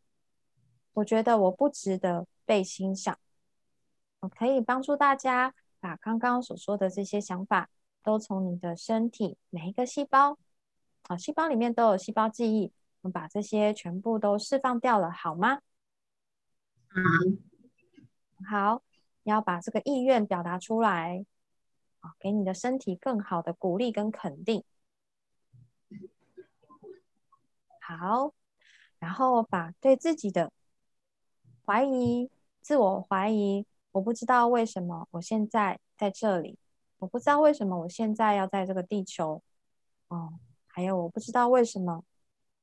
Speaker 1: 我觉得我不值得被欣赏。我可以帮助大家把刚刚所说的这些想法，都从你的身体每一个细胞，啊，细胞里面都有细胞记忆，我们把这些全部都释放掉了，好吗？
Speaker 2: 嗯，
Speaker 1: 好，你要把这个意愿表达出来，啊，给你的身体更好的鼓励跟肯定。好，然后把对自己的怀疑、自我怀疑。我不知道为什么我现在在这里，我不知道为什么我现在要在这个地球，哦，还有我不知道为什么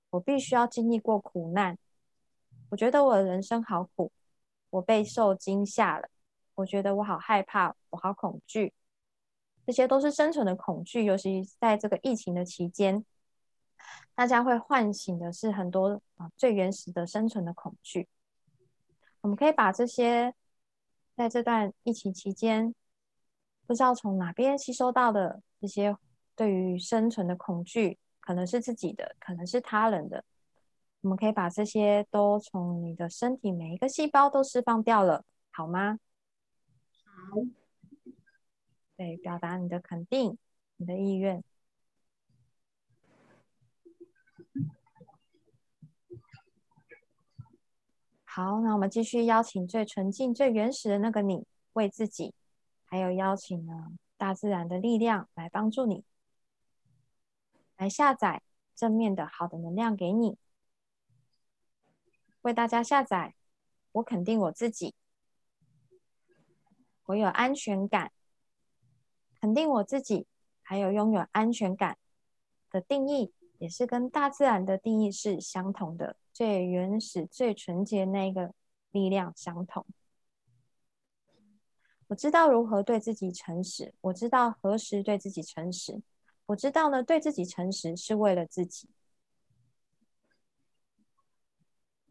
Speaker 1: 我必须要经历过苦难。我觉得我的人生好苦，我被受惊吓了，我觉得我好害怕，我好恐惧，这些都是生存的恐惧。尤其在这个疫情的期间，大家会唤醒的是很多啊最原始的生存的恐惧。我们可以把这些。在这段疫情期间，不知道从哪边吸收到的这些对于生存的恐惧，可能是自己的，可能是他人的。我们可以把这些都从你的身体每一个细胞都释放掉了，好吗？
Speaker 2: 好。
Speaker 1: 对，表达你的肯定，你的意愿。好，那我们继续邀请最纯净、最原始的那个你，为自己，还有邀请呢大自然的力量来帮助你，来下载正面的好的能量给你。为大家下载，我肯定我自己，我有安全感，肯定我自己，还有拥有安全感的定义，也是跟大自然的定义是相同的。最原始、最纯洁那个力量相同。我知道如何对自己诚实，我知道何时对自己诚实，我知道呢，对自己诚实是为了自己。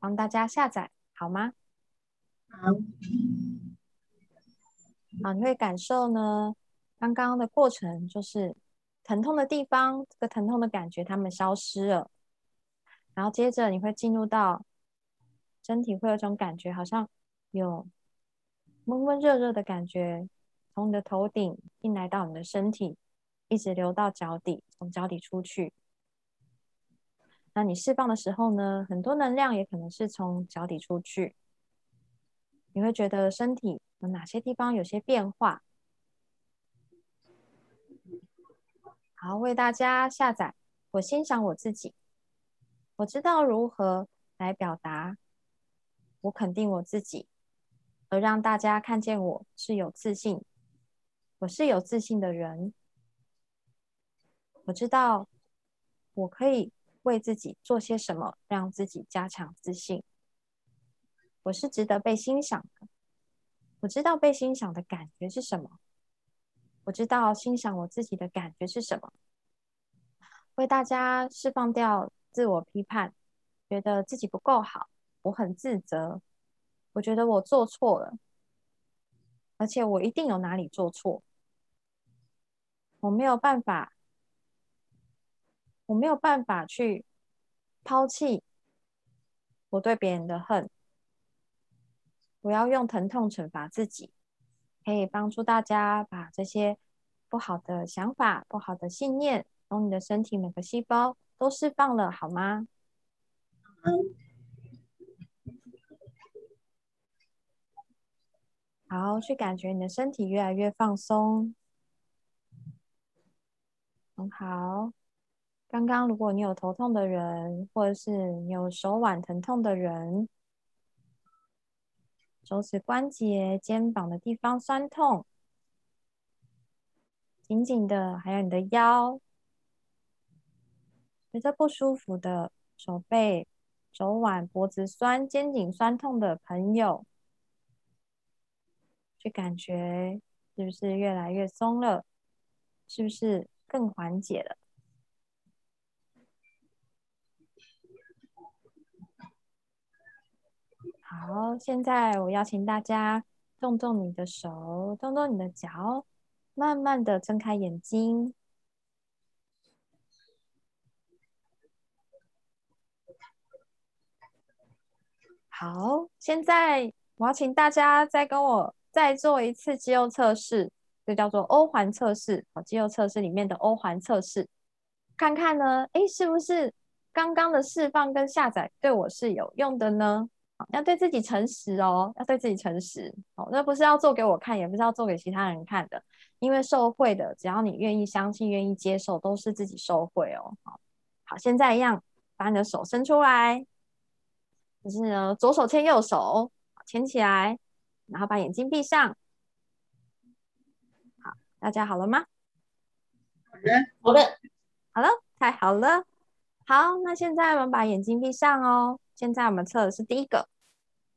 Speaker 1: 帮大家下载好吗？
Speaker 2: 好。
Speaker 1: 好，你会感受呢，刚刚的过程就是疼痛的地方，这个疼痛的感觉，他们消失了。然后接着你会进入到身体，会有种感觉，好像有温温热热的感觉，从你的头顶进来到你的身体，一直流到脚底，从脚底出去。那你释放的时候呢，很多能量也可能是从脚底出去。你会觉得身体有哪些地方有些变化？好，为大家下载，我欣赏我自己。我知道如何来表达，我肯定我自己，而让大家看见我是有自信，我是有自信的人。我知道我可以为自己做些什么，让自己加强自信。我是值得被欣赏的。我知道被欣赏的感觉是什么。我知道欣赏我自己的感觉是什么。为大家释放掉。自我批判，觉得自己不够好，我很自责，我觉得我做错了，而且我一定有哪里做错，我没有办法，我没有办法去抛弃我对别人的恨，我要用疼痛惩罚自己，可以帮助大家把这些不好的想法、不好的信念从你的身体每个细胞。都释放了，好吗？好，去感觉你的身体越来越放松，很好。刚刚如果你有头痛的人，或者是有手腕疼痛的人，手指关节、肩膀的地方酸痛，紧紧的，还有你的腰。觉得不舒服的手背、手腕、脖子酸、肩颈酸痛的朋友，就感觉是不是越来越松了？是不是更缓解了？好，现在我邀请大家动动你的手，动动你的脚，慢慢的睁开眼睛。好，现在我要请大家再跟我再做一次肌肉测试，这叫做欧环测试。哦，肌肉测试里面的欧环测试，看看呢，哎，是不是刚刚的释放跟下载对我是有用的呢？要对自己诚实哦，要对自己诚实哦。那不是要做给我看，也不是要做给其他人看的，因为受贿的，只要你愿意相信、愿意接受，都是自己受贿哦。好，好，现在一样，把你的手伸出来。就是呢，左手牵右手，牵起来，然后把眼睛闭上。好，大家好了吗？
Speaker 2: 好的，
Speaker 3: 好的，
Speaker 1: 好了，太好了。好，那现在我们把眼睛闭上哦。现在我们测的是第一个，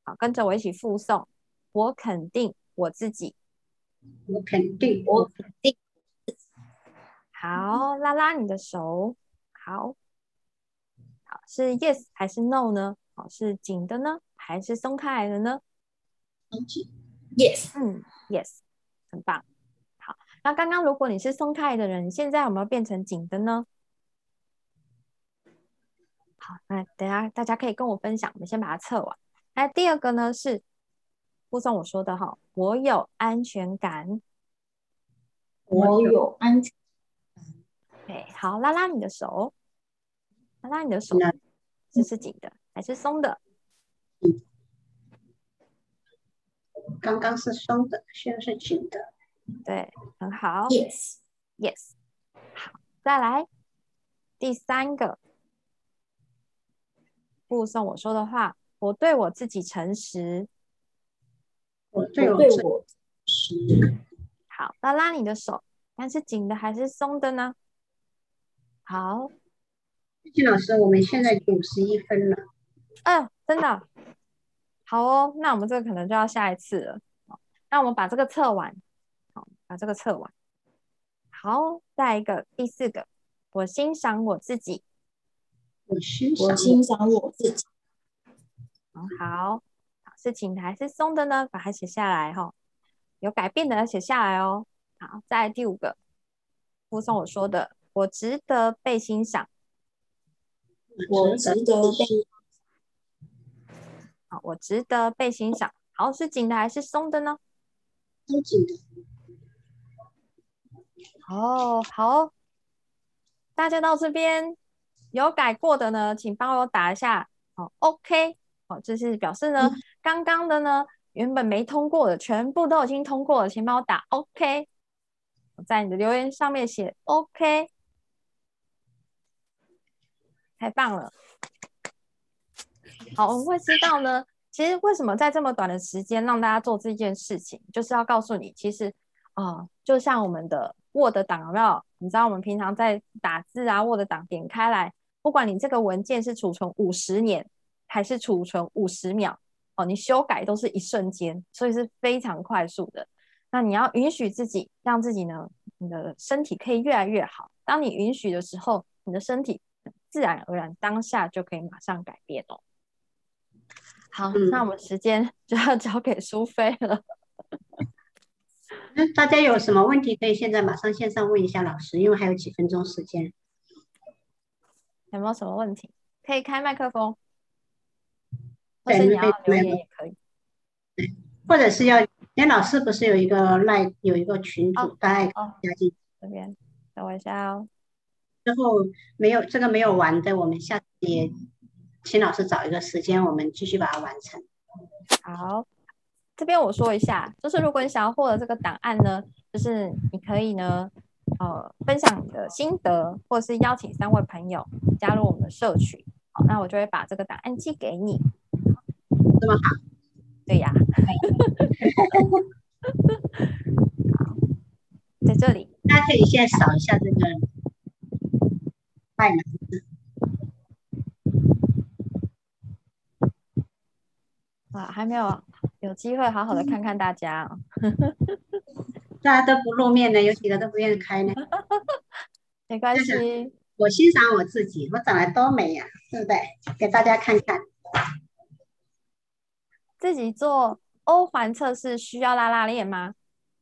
Speaker 1: 好，跟着我一起复诵。我肯定我自己，
Speaker 2: 我肯定，
Speaker 3: 我肯定。
Speaker 1: 好，拉拉你的手，好，好，是 yes 还是 no 呢？好，是紧的呢，还是松开来的呢？
Speaker 3: ，yes，
Speaker 1: 嗯，yes，很棒。好，那刚刚如果你是松开的人，现在有没有变成紧的呢？好，那等下大家可以跟我分享，我们先把它测完。那第二个呢是附送我说的哈，我有安全感，
Speaker 3: 我有安全感。
Speaker 1: 对，好，拉拉你的手，拉拉你的手，这是紧的。还是松的，
Speaker 2: 刚刚是松的，现在是紧的，
Speaker 1: 对，很好
Speaker 3: ，yes，yes，
Speaker 1: 好，再来第三个，附送我说的话，我对我自己诚实，
Speaker 2: 我对我诚实，
Speaker 1: 好，拉拉你的手，看是紧的还是松的呢？好，
Speaker 2: 季老师，我们现在九十一分了。
Speaker 1: 嗯，真的好哦。那我们这个可能就要下一次了。那我们把这个测完，好，把这个测完。好，再一个第四个，我欣赏我自己。
Speaker 2: 我欣
Speaker 3: 我欣赏我自己。
Speaker 1: 好，好，是紧的还是松的呢？把它写下来哈。有改变的要写下来哦。好，再第五个，附送我说的，我值得被欣赏。
Speaker 3: 我值得被。
Speaker 1: 我值得被欣赏。好，是紧的还是松的呢？
Speaker 2: 都紧的。
Speaker 1: 哦，好，大家到这边有改过的呢，请帮我打一下。哦，OK，哦，这是表示呢，刚刚的呢，原本没通过的，全部都已经通过了，请帮我打 OK。我在你的留言上面写 OK，太棒了。好，我们会知道呢。其实为什么在这么短的时间让大家做这件事情，就是要告诉你，其实啊，就像我们的 Word 档有没有？你知道我们平常在打字啊，Word 档点开来，不管你这个文件是储存五十年还是储存五十秒，哦，你修改都是一瞬间，所以是非常快速的。那你要允许自己，让自己呢，你的身体可以越来越好。当你允许的时候，你的身体自然而然当下就可以马上改变哦。好，那我们时间 就要交给苏菲了。
Speaker 2: 那大家有什么问题可以现在马上线上问一下老师，因为还有几分钟时间。
Speaker 1: 有没有什么问题？可以开麦克风，或者你要留言也可以。
Speaker 2: 或者是要，连老师不是有一个赖有一个群组，大家加进
Speaker 1: 这边。等我一下哦。
Speaker 2: 之后没有这个没有完的，我们下次也。请老师找一个时间，我们继续把它完成。
Speaker 1: 好，这边我说一下，就是如果你想要获得这个档案呢，就是你可以呢，呃，分享你的心得，或者是邀请三位朋友加入我们的社群。好，那我就会把这个档案寄给你。
Speaker 2: 这么好？
Speaker 1: 对呀。好，在这里，
Speaker 2: 大家可以先扫一下这个快门。
Speaker 1: 哇，还没有有机会好好的看看大家，
Speaker 2: 大家都不露面呢，有几个都不愿意开呢。
Speaker 1: 没关系，
Speaker 2: 我欣赏我自己，我长得多美呀，对不对？给大家看看，
Speaker 1: 自己做欧环测试需要拉拉链吗？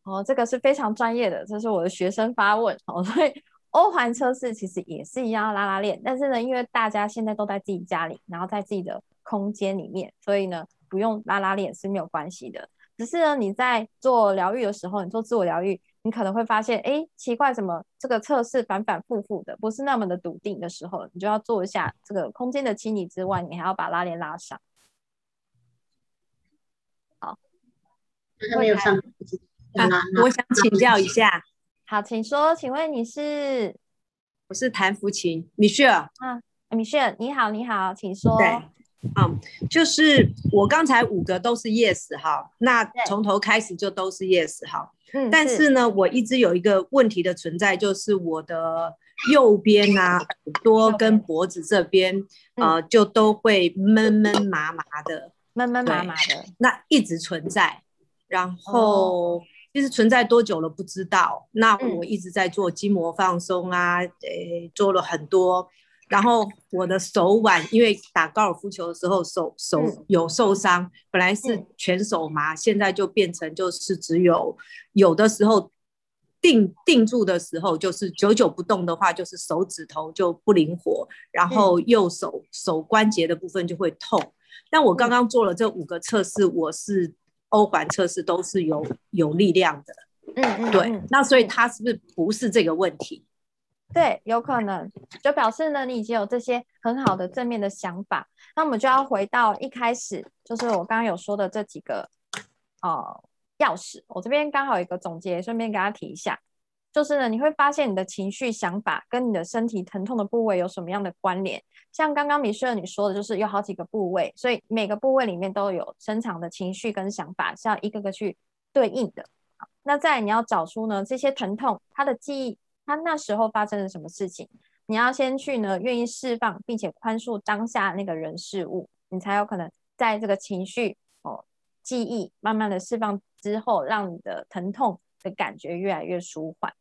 Speaker 1: 哦，这个是非常专业的，这是我的学生发问哦。所以欧环测试其实也是一样拉拉链，但是呢，因为大家现在都在自己家里，然后在自己的空间里面，所以呢，不用拉拉链是没有关系的。只是呢，你在做疗愈的时候，你做自我疗愈，你可能会发现，哎，奇怪，怎么这个测试反反复复的，不是那么的笃定的时候，你就要做一下这个空间的清理之外，你还要把拉链拉上。好，
Speaker 2: 没有上。
Speaker 5: 啊，我想请教一下。
Speaker 1: 好，请说，请问你是？
Speaker 5: 我是谭福琴，Michelle。
Speaker 1: 啊，Michelle，你好，你好，请说。
Speaker 5: 对，嗯，就是我刚才五个都是 Yes 哈，那从头开始就都是 Yes 哈。嗯。但是呢，我一直有一个问题的存在，就是我的右边啊，耳朵跟脖子这边，呃，就都会闷闷麻麻的，
Speaker 1: 闷闷麻麻的，
Speaker 5: 那一直存在，然后。其实存在多久了不知道，那我一直在做筋膜放松啊，诶，做了很多。然后我的手腕，因为打高尔夫球的时候手手有受伤，本来是全手麻，现在就变成就是只有有的时候定定住的时候，就是久久不动的话，就是手指头就不灵活，然后右手手关节的部分就会痛。但我刚刚做了这五个测试，我是。欧环测试都是有有力量的，嗯嗯，对，那所以它是不是不是这个问题？
Speaker 1: 对，有可能就表示呢，你已经有这些很好的正面的想法。那我们就要回到一开始，就是我刚刚有说的这几个呃钥匙。我这边刚好有一个总结，顺便给大家提一下，就是呢，你会发现你的情绪、想法跟你的身体疼痛的部位有什么样的关联。像刚刚米歇尔你说的，就是有好几个部位，所以每个部位里面都有深藏的情绪跟想法，是要一个个去对应的。那再你要找出呢这些疼痛，它的记忆，他那时候发生了什么事情，你要先去呢愿意释放，并且宽恕当下那个人事物，你才有可能在这个情绪哦记忆慢慢的释放之后，让你的疼痛的感觉越来越舒缓。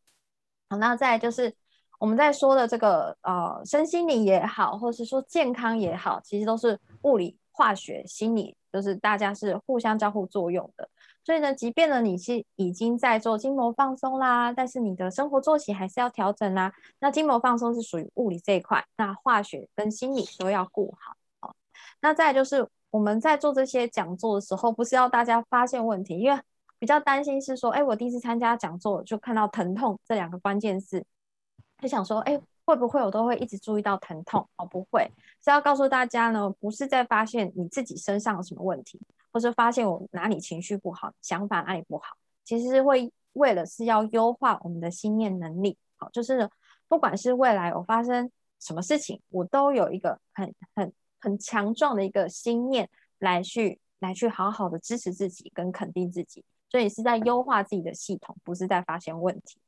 Speaker 1: 好，那再就是。我们在说的这个呃，身心灵也好，或是说健康也好，其实都是物理、化学、心理，就是大家是互相交互作用的。所以呢，即便呢你是已经在做筋膜放松啦，但是你的生活作息还是要调整啦。那筋膜放松是属于物理这一块，那化学跟心理都要顾好。好，那再就是我们在做这些讲座的时候，不是要大家发现问题，因为比较担心是说，哎，我第一次参加讲座就看到疼痛这两个关键字。就想说，哎，会不会我都会一直注意到疼痛？哦，不会，是要告诉大家呢，不是在发现你自己身上有什么问题，或是发现我哪里情绪不好，想法哪里不好，其实是会为了是要优化我们的心念能力。好，就是不管是未来我发生什么事情，我都有一个很很很强壮的一个心念来去来去好好的支持自己跟肯定自己，所以是在优化自己的系统，不是在发现问题。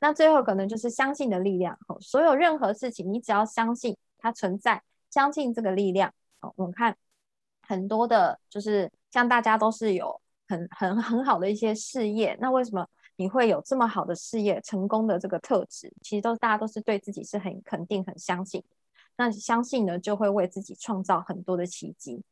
Speaker 1: 那最后可能就是相信的力量，所有任何事情，你只要相信它存在，相信这个力量哦。我们看很多的，就是像大家都是有很很很好的一些事业，那为什么你会有这么好的事业成功的这个特质？其实都大家都是对自己是很肯定、很相信。那相信呢，就会为自己创造很多的奇迹。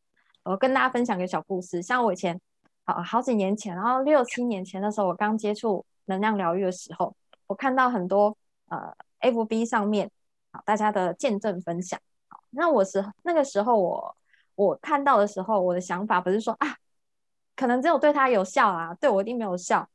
Speaker 1: 我跟大家分享一个小故事，像我以前好好几年前，然后六七年前的时候，我刚接触能量疗愈的时候。我看到很多呃，FB 上面啊，大家的见证分享。那我是那个时候，我我看到的时候，我的想法不是说啊，可能只有对他有效啊，对我一定没有效。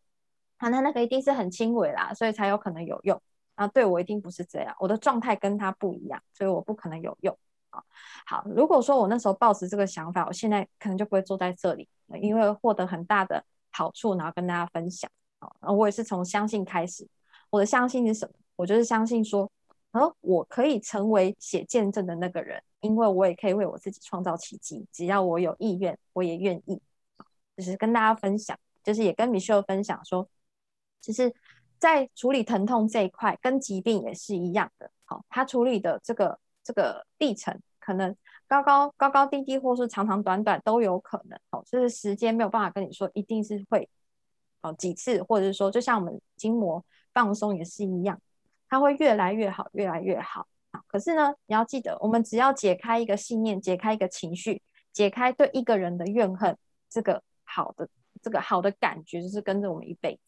Speaker 1: 啊，那那个一定是很轻微啦，所以才有可能有用啊。对我一定不是这样，我的状态跟他不一样，所以我不可能有用啊。好，如果说我那时候抱持这个想法，我现在可能就不会坐在这里，因为获得很大的好处，然后跟大家分享啊。我也是从相信开始。我的相信是什么？我就是相信说，而，我可以成为写见证的那个人，因为我也可以为我自己创造奇迹。只要我有意愿，我也愿意。就是跟大家分享，就是也跟米秀分享说，其实，在处理疼痛这一块，跟疾病也是一样的。好，他处理的这个这个历程，可能高高高高低低，或是长长短短都有可能。好，就是时间没有办法跟你说，一定是会哦几次，或者是说，就像我们筋膜。放松也是一样，它会越来越好，越来越好！可是呢，你要记得，我们只要解开一个信念，解开一个情绪，解开对一个人的怨恨，这个好的这个好的感觉就是跟着我们一辈子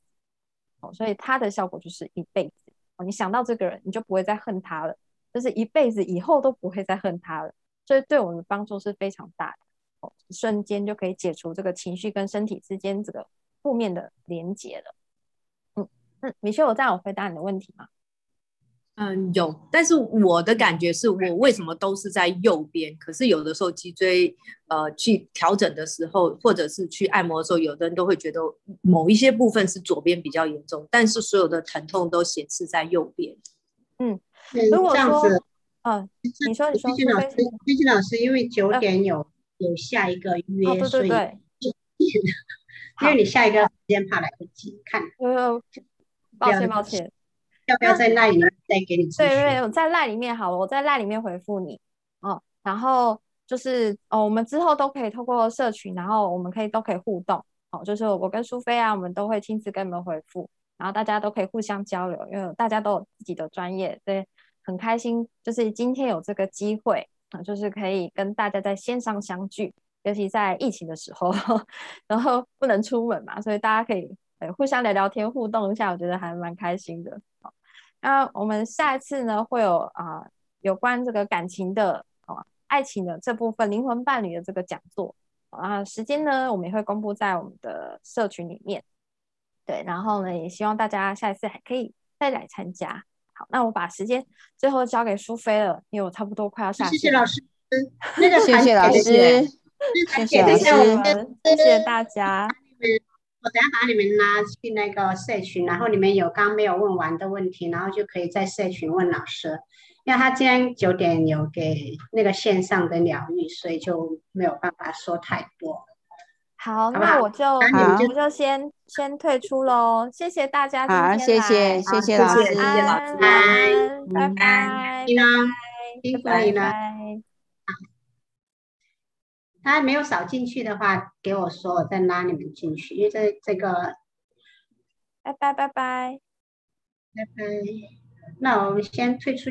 Speaker 1: 哦，所以它的效果就是一辈子哦。你想到这个人，你就不会再恨他了，就是一辈子以后都不会再恨他了，所以对我们的帮助是非常大的哦，瞬间就可以解除这个情绪跟身体之间这个负面的连接了。嗯嗯，米秀，我这样有回答你的问题吗？
Speaker 5: 嗯，有，但是我的感觉是我为什么都是在右边，可是有的时候脊椎呃去调整的时候，或者是去按摩的时候，有的人都会觉得某一些部分是左边比较严重，但是所有的疼痛都显示在右边。
Speaker 1: 嗯，如果说，嗯，你说你说，
Speaker 2: 飞金老师，飞金老师，因为九点有有下一个约，
Speaker 1: 所以
Speaker 2: 因为你下一个时间怕来不及看，
Speaker 1: 呃，抱歉抱歉。
Speaker 2: 要不要在赖里面再给你？对
Speaker 1: 对，我在赖里面好了，我在赖里面回复你哦。然后就是哦，我们之后都可以透过社群，然后我们可以都可以互动哦。就是我跟苏菲啊，我们都会亲自跟你们回复，然后大家都可以互相交流，因为大家都有自己的专业，对，很开心。就是今天有这个机会啊，就是可以跟大家在线上相聚，尤其在疫情的时候，然后不能出门嘛，所以大家可以呃互相聊聊天，互动一下，我觉得还蛮开心的。那我们下一次呢，会有啊有关这个感情的啊爱情的这部分灵魂伴侣的这个讲座啊，时间呢我们也会公布在我们的社群里面。对，然后呢也希望大家下一次还可以再来参加。好，那我把时间最后交给苏菲了，因为我差不多快要下
Speaker 2: 谢谢老师，那个
Speaker 3: 谢谢老师，谢谢老师，
Speaker 1: 谢谢大家。
Speaker 2: 我等下把你们拉去那个社群，然后你们有刚没有问完的问题，然后就可以在社群问老师。因为他今天九点有给那个线上的疗愈，所以就没有办法说太多。
Speaker 1: 好，那我就我就先先退出喽。谢谢大家，
Speaker 3: 好，谢谢谢谢老师，
Speaker 5: 谢谢老师，
Speaker 1: 拜拜，拜拜，
Speaker 2: 辛苦你了。他没有扫进去的话，给我说，我再拉你们进去。因为这这个，
Speaker 1: 拜拜拜拜，
Speaker 2: 拜拜。那我们先退出。